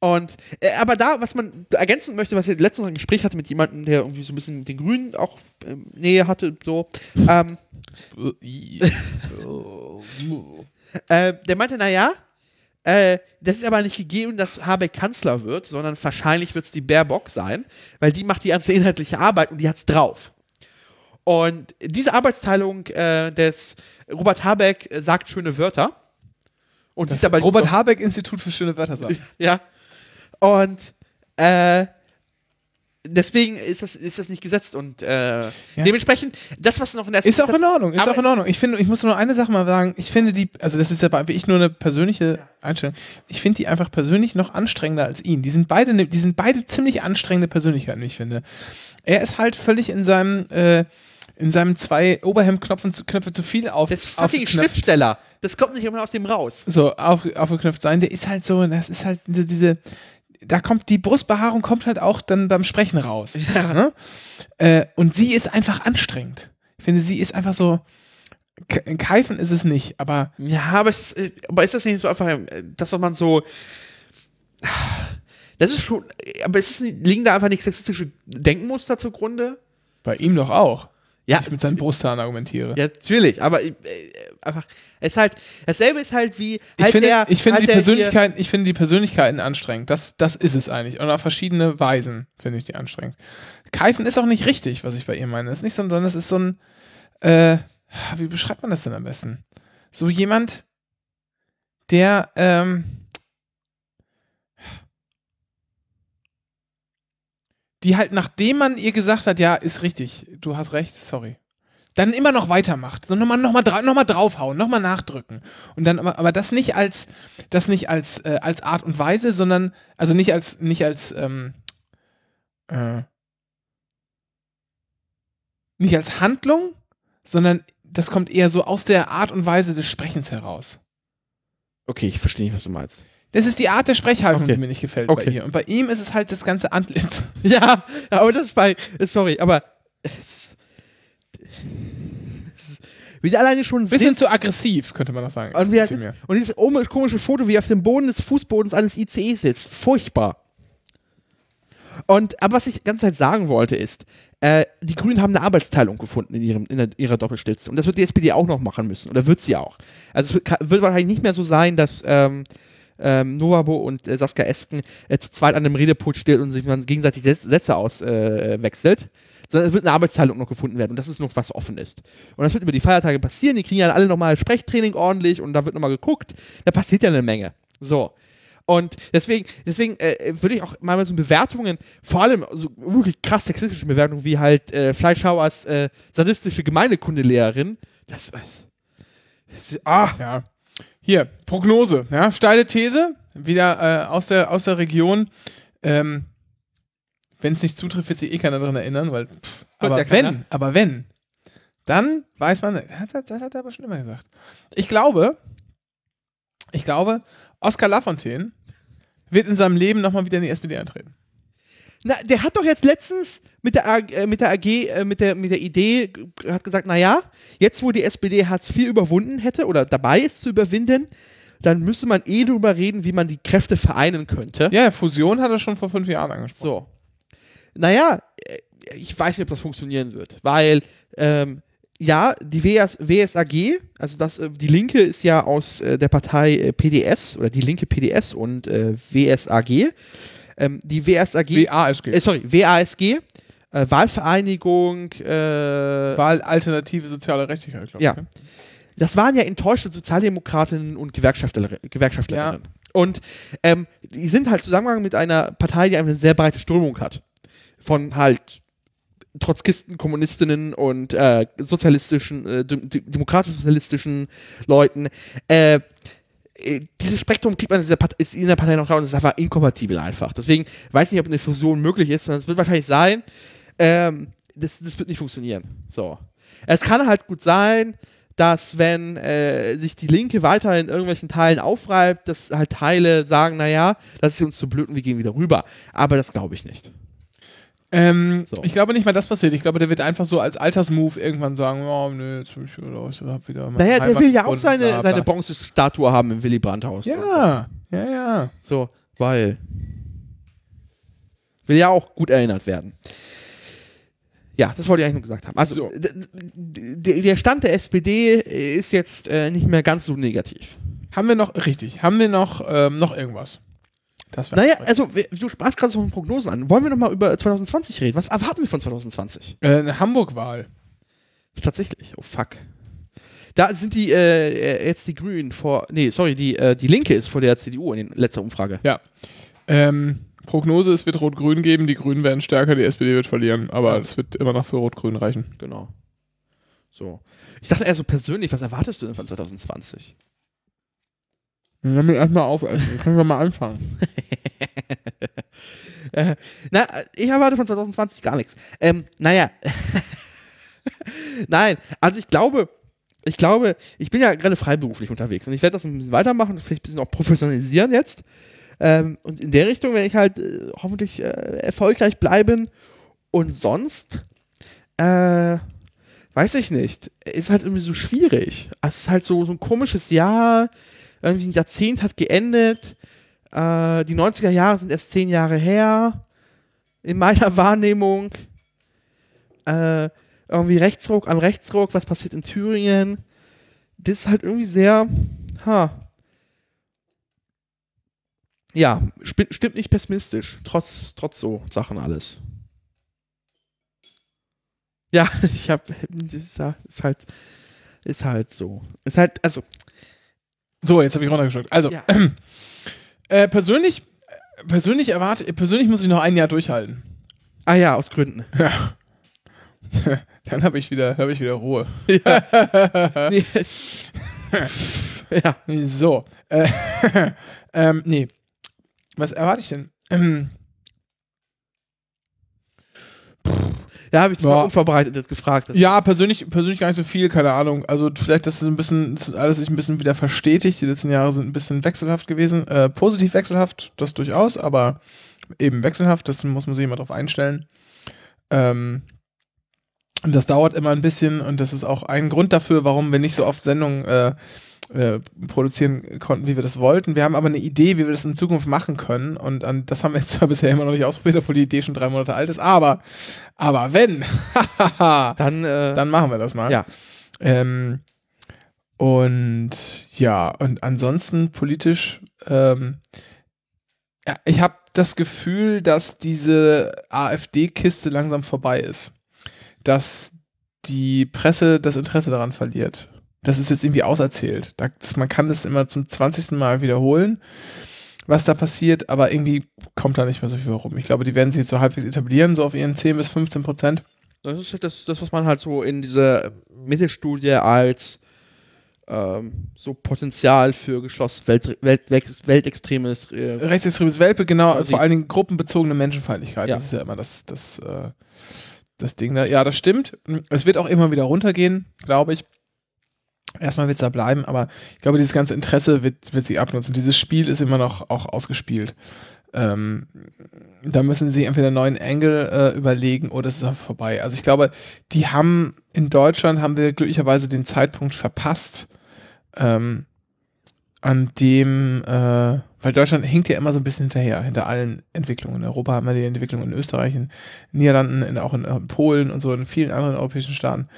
Und, äh, aber da, was man ergänzen möchte, was ich letztens ein Gespräch hatte mit jemandem, der irgendwie so ein bisschen mit den Grünen auch ähm, Nähe hatte, so, ähm, äh, der meinte, naja, äh, das ist aber nicht gegeben, dass Habeck Kanzler wird, sondern wahrscheinlich wird es die Baerbock sein, weil die macht die ganze inhaltliche Arbeit und die hat's drauf. Und diese Arbeitsteilung äh, des Robert Habeck äh, sagt schöne Wörter. Und Das sieht aber Robert Habeck Institut für schöne Wörter sagen. ja. Und äh, deswegen ist das, ist das nicht gesetzt und äh, dementsprechend, das, was noch in der Ist auch in Ordnung, ist auch in Ordnung. Ich finde, ich muss nur eine Sache mal sagen. Ich finde die, also das ist ja bei ich nur eine persönliche Einstellung. Ich finde die einfach persönlich noch anstrengender als ihn. Die sind beide, ne- die sind beide ziemlich anstrengende Persönlichkeiten, ich finde. Er ist halt völlig in seinem, äh, in seinem zwei Oberhemdknöpfen zu, Knöpfe zu viel auf, Das fucking. Schriftsteller. Das kommt nicht immer aus dem raus. so auf, aufgeknöpft sein. Der ist halt so, das ist halt diese, diese da kommt die Brustbehaarung kommt halt auch dann beim Sprechen raus. Ne? Äh, und sie ist einfach anstrengend. Ich finde, sie ist einfach so Ke- Keifen ist es nicht, aber Ja, aber ist, äh, aber ist das nicht so einfach, äh, das, was man so. Das ist schon. Aber ist es nicht, liegen da einfach nicht sexistische Denkmuster zugrunde? bei ihm doch auch. Ja, Ich mit seinen Brusthaaren argumentiere. ja, natürlich, aber äh, einfach. Es ist halt. Dasselbe ist halt wie. Ich Halt finde, der, ich finde halt die Persönlichkeiten, ich finde die Persönlichkeiten anstrengend. Das, das ist es eigentlich. Und auf verschiedene Weisen finde ich die anstrengend. Keifen ist auch nicht richtig, was ich bei ihr meine. Es ist nicht so, sondern es ist so ein, äh, wie beschreibt man das denn am besten? So jemand, der, ähm, die halt, nachdem man ihr gesagt hat, ja, ist richtig, du hast recht, sorry. Dann immer noch weitermacht. So nochmal noch mal, dra noch mal draufhauen, nochmal nachdrücken. Und dann aber, aber das nicht als, das nicht als, äh, als Art und Weise, sondern, also nicht als, nicht als, ähm, äh, nicht als Handlung, sondern das kommt eher so aus der Art und Weise des Sprechens heraus. Okay, ich verstehe nicht, was du meinst. Das ist die Art der Sprechhaltung, Okay. die mir nicht gefällt bei Okay. ihr. Und bei ihm ist es halt das ganze Antlitz. Ja, aber das ist bei. Sorry, aber. es Wie der alleine schon Bisschen sitzt zu aggressiv, könnte man das sagen. und, wie sitzt, und dieses omi- komische Foto, wie er auf dem Boden des Fußbodens eines ICE sitzt. Furchtbar. Und, aber was ich die ganze Zeit sagen wollte ist, äh, die Grünen haben eine Arbeitsteilung gefunden in, ihrem, in der, ihrer Doppelstütze. Und das wird die SPD auch noch machen müssen. Oder wird sie auch. Also es wird, wird wahrscheinlich nicht mehr so sein, dass ähm, ähm, Novabo und äh, Saskia Esken äh, zu zweit an einem Redepult steht und sich man gegenseitig Sätze Sätze auswechselt. Äh. Sondern es wird eine Arbeitsteilung noch gefunden werden. Und das ist noch was offen ist. Und das wird über die Feiertage passieren. Die kriegen ja alle nochmal Sprechtraining ordentlich und da wird nochmal geguckt. Da passiert ja eine Menge. So. Und deswegen, deswegen äh, würde ich auch mal so Bewertungen, vor allem so wirklich krass sexistische Bewertungen, wie halt äh, Fleischhauers äh, sadistische Gemeindekundelehrerin, das, das ah, Ja. Hier, Prognose, ja, steile These, wieder äh, aus, der, aus der Region. Ähm, wenn es nicht zutrifft, wird sich eh keiner daran erinnern, weil, pff, aber wenn, keiner. aber wenn, dann weiß man, das hat, das hat er aber schon immer gesagt. Ich glaube, ich glaube, Oskar Lafontaine wird in seinem Leben nochmal wieder in die SPD eintreten. Na, der hat doch jetzt letztens mit der, AG, äh, mit der AG, äh, mit der, mit der Idee, hat gesagt, naja, jetzt wo die SPD Hartz IV überwunden hätte oder dabei ist zu überwinden, dann müsste man eh drüber reden, wie man die Kräfte vereinen könnte. Ja, Fusion hat er schon vor fünf Jahren angesprochen. So. Naja, äh, ich weiß nicht, ob das funktionieren wird, weil, ähm, ja, die WS, WSAG, also das, äh, die Linke ist ja aus äh, der Partei äh, PDS oder die Linke PDS und WSAG. Ähm, die WSAG, WASG. äh, sorry, WASG, äh, Wahlvereinigung, äh, Wahl Alternative Soziale Rechtlichkeit, glaube Ja. ich. ne? das waren ja enttäuschte Sozialdemokratinnen und Gewerkschaftler, Gewerkschaftlerinnen. Und ähm, die sind halt zusammengegangen mit einer Partei, die eine sehr breite Strömung hat. Von halt Trotzkisten, Kommunistinnen und äh, sozialistischen, äh, dem- dem- demokratisch-sozialistischen Leuten. Äh, äh, dieses Spektrum kriegt man in Partei, ist in der Partei noch raus und ist einfach inkompatibel einfach. Deswegen weiß ich nicht, ob eine Fusion möglich ist, sondern es wird wahrscheinlich sein, ähm, das, das wird nicht funktionieren. So. Es kann halt gut sein, dass wenn äh, sich die Linke weiter in irgendwelchen Teilen aufreibt, dass halt Teile sagen, naja, das ist uns zu blöd und wir gehen wieder rüber. Aber das glaube ich nicht. Ähm, So. Ich glaube nicht mal das passiert. Ich glaube, der wird einfach so als Altersmove irgendwann sagen, oh, nö, jetzt bin ich wieder, ich hab wieder Naja, der Heimat will ja auch seine, bla, bla. seine Bronzestatue haben im Willy Brandt-Haus. Ja, ja, ja. So, weil. Will ja auch gut erinnert werden. Ja, das wollte ich eigentlich nur gesagt haben. Also, So. der Stand der SPD ist jetzt äh, nicht mehr ganz so negativ. Haben wir noch, richtig, haben wir noch, ähm, noch irgendwas? Das Naja, also, du sprachst gerade so von Prognosen an. Wollen wir nochmal über 2020 reden? Was erwarten wir von 2020? äh, eine Hamburg-Wahl. Tatsächlich. Oh, fuck. Da sind die, äh, jetzt die Grünen vor, nee, sorry, die, äh, die Linke ist vor der CDU in letzter Umfrage. Ja. Ähm, Prognose, es wird Rot-Grün geben, die Grünen werden stärker, die SPD wird verlieren, aber es wird immer noch für Rot-Grün reichen. Genau. So. Ich dachte eher so persönlich, was erwartest du denn von 2020? Dann haben wir erstmal aufessen. Können wir mal anfangen. Äh, na, ich erwarte von 2020 gar nichts. Ähm, naja. Nein, also ich glaube, ich glaube, ich bin ja gerade freiberuflich unterwegs und ich werde das ein bisschen weitermachen, vielleicht ein bisschen auch professionalisieren jetzt. Ähm, und in der Richtung werde ich halt äh, hoffentlich äh, erfolgreich bleiben. Und sonst, äh, weiß ich nicht, ist halt irgendwie so schwierig. Es ist halt so, so ein komisches Jahr, irgendwie ein Jahrzehnt hat geendet, äh, die 90er Jahre sind erst zehn Jahre her, in meiner Wahrnehmung. Äh, irgendwie Rechtsruck an Rechtsruck, was passiert in Thüringen. Das ist halt irgendwie sehr, ha. Ja, stimmt nicht pessimistisch, trotz, trotz so Sachen alles. Ja, ich hab, ist ja- halt, ist halt so. Ist halt, also, So, jetzt habe ich runtergeschluckt. Also, ja. äh, persönlich, persönlich erwarte, persönlich muss ich noch ein Jahr durchhalten. Ah ja, aus Gründen. Ja. Dann habe ich wieder, habe ich wieder Ruhe. Nee. ja. So. Äh, ähm, nee. Was erwarte ich denn? Ähm, Ja, habe ich dich Ja. mal unvorbereitet jetzt gefragt. ja, persönlich, persönlich gar nicht so viel, keine Ahnung. Also vielleicht, dass es ein bisschen, alles sich ein bisschen wieder verstetigt. Die letzten Jahre sind ein bisschen wechselhaft gewesen. Äh, positiv wechselhaft, das durchaus, aber eben wechselhaft, das muss man sich immer drauf einstellen. Ähm, und das dauert immer ein bisschen und das ist auch ein Grund dafür, warum wir nicht so oft Sendungen äh, äh, produzieren konnten, wie wir das wollten. Wir haben aber eine Idee, wie wir das in Zukunft machen können und an, das haben wir jetzt zwar bisher immer noch nicht ausprobiert, obwohl die Idee schon drei Monate alt ist, aber, aber wenn, Dann, äh, dann machen wir das mal. ja. Ähm, und ja, und ansonsten politisch, ähm, ja, ich habe das Gefühl, dass diese AfD-Kiste langsam vorbei ist. Dass die Presse das Interesse daran verliert. Das ist jetzt irgendwie auserzählt. Das, man kann das immer zum 20. Mal wiederholen, was da passiert, aber irgendwie kommt da nicht mehr so viel rum. Ich glaube, die werden sich jetzt so halbwegs etablieren, so auf ihren 10 bis 15 Prozent. Das ist halt das, das, was man halt so in dieser Mittelstudie als ähm, so Potenzial für geschlossen Welt, Welt, Welt, weltextremes äh, Rechtsextremes Weltbild, genau, Quasi- vor allen Dingen gruppenbezogene Menschenfeindlichkeit. Ja. Das ist ja immer das, das, äh, das Ding da. Ja, das stimmt. Es wird auch immer wieder runtergehen, glaube ich. Erstmal wird es da bleiben, aber ich glaube, dieses ganze Interesse wird, wird sich abnutzen. Dieses Spiel ist immer noch auch ausgespielt. Ähm, da müssen sie sich entweder einen neuen Angle äh, überlegen oder es ist auch vorbei. Also ich glaube, die haben in Deutschland haben wir glücklicherweise den Zeitpunkt verpasst, ähm, an dem, äh, weil Deutschland hinkt ja immer so ein bisschen hinterher, hinter allen Entwicklungen. In Europa haben wir die Entwicklung in Österreich, in Niederlanden, in, auch in, äh, Polen und so in vielen anderen europäischen Staaten,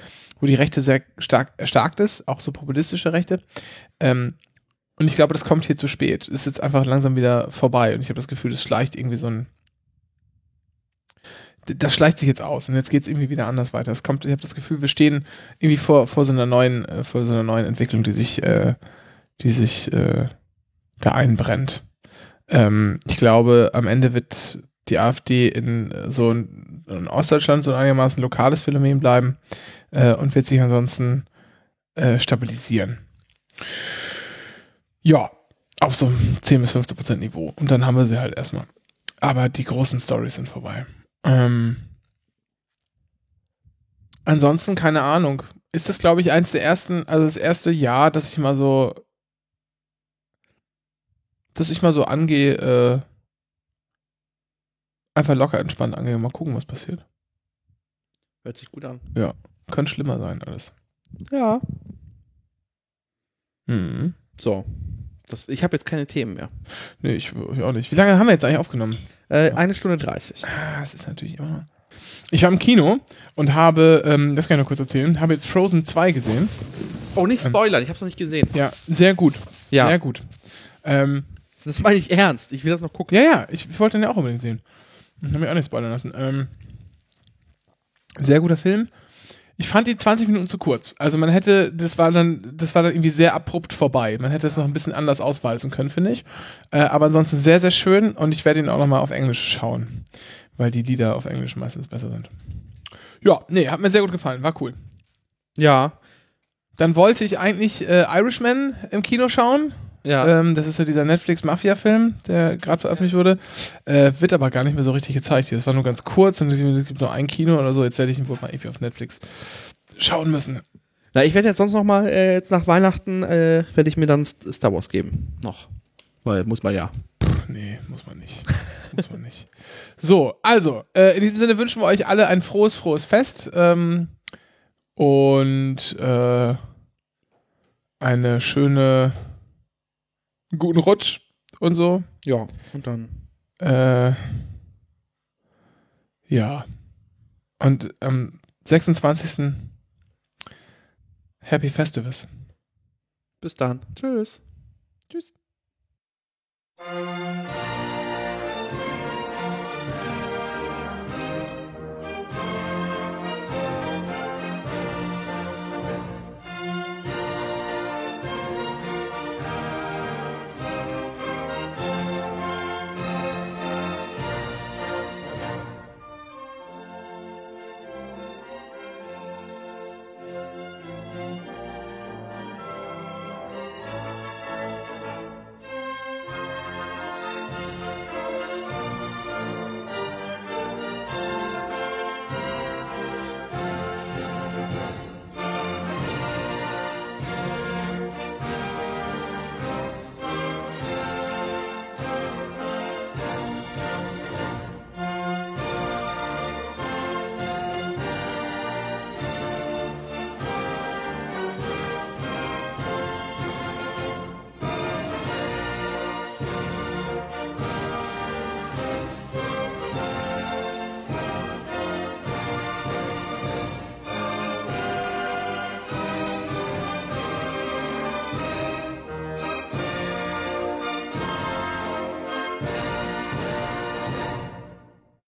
wo die Rechte sehr stark erstarkt ist, auch so populistische Rechte. Ähm, und ich glaube, das kommt hier zu spät. Ist jetzt einfach langsam wieder vorbei und ich habe das Gefühl, das schleicht irgendwie so ein. Das schleicht sich jetzt aus und jetzt geht es irgendwie wieder anders weiter. Es kommt, ich habe das Gefühl, wir stehen irgendwie vor, vor so einer neuen, äh, vor so einer neuen Entwicklung, die sich, äh, die sich äh, da einbrennt. Ähm, ich glaube, am Ende wird die AfD in so in, in Ostdeutschland so ein einigermaßen lokales Phänomen bleiben äh, und wird sich ansonsten äh, stabilisieren. Ja, auf so einem 10 bis 15 Prozent Niveau. Und dann haben wir sie halt erstmal. Aber die großen Stories sind vorbei. Ähm, ansonsten, keine Ahnung. Ist das, glaube ich, eins der ersten, also das erste Jahr, dass ich mal so, dass ich mal so angehe, äh, einfach locker entspannt angehe, mal gucken, was passiert. hört sich gut an. Könnte schlimmer sein, alles. Ja. Mhm. So. Das, ich habe jetzt keine Themen mehr. Nee, ich, ich auch nicht. Wie lange haben wir jetzt eigentlich aufgenommen? Äh, Eine Stunde 30. Ah, das ist natürlich immer. Ich war im Kino und habe, ähm, das kann ich noch kurz erzählen, habe jetzt Frozen 2 gesehen. Oh, nicht spoilern, ich habe es noch nicht gesehen. Ja, sehr gut. Ja, Sehr gut. Ähm, das meine ich ernst. Ich will das noch gucken. ja, ja, ich, ich wollte den ja auch unbedingt sehen. Ich habe mich auch nicht spoilern lassen. Ähm, sehr guter Film. Ich fand die 20 Minuten zu kurz. Also man hätte, das war dann, das war dann irgendwie sehr abrupt vorbei. Man hätte es noch ein bisschen anders auswalzen können, finde ich. Äh, aber ansonsten sehr, sehr schön und ich werde ihn auch nochmal auf Englisch schauen. Weil die Lieder auf Englisch meistens besser sind. Ja, nee, hat mir sehr gut gefallen, war cool. Ja. Dann wollte ich eigentlich äh, Irishman im Kino schauen. Ja. Ähm, das ist ja dieser Netflix-Mafia-Film, der gerade veröffentlicht wurde. Äh, wird aber gar nicht mehr so richtig gezeigt hier. Das war nur ganz kurz und es gibt nur ein Kino oder so. Jetzt werde ich ihn wohl mal irgendwie auf Netflix schauen müssen. Na, ich werde jetzt sonst noch mal, äh, jetzt nach Weihnachten, äh, werde ich mir dann St- Star Wars geben. Noch. Weil, muss man ja. Nee, muss man nicht. muss man nicht. So, also, äh, in diesem Sinne wünschen wir euch alle ein frohes, frohes Fest. Ähm, und äh, eine schöne guten Rutsch und so. Ja, und dann. Äh, ja. Und am 26. Happy Festivals. Bis dann. Tschüss. Tschüss.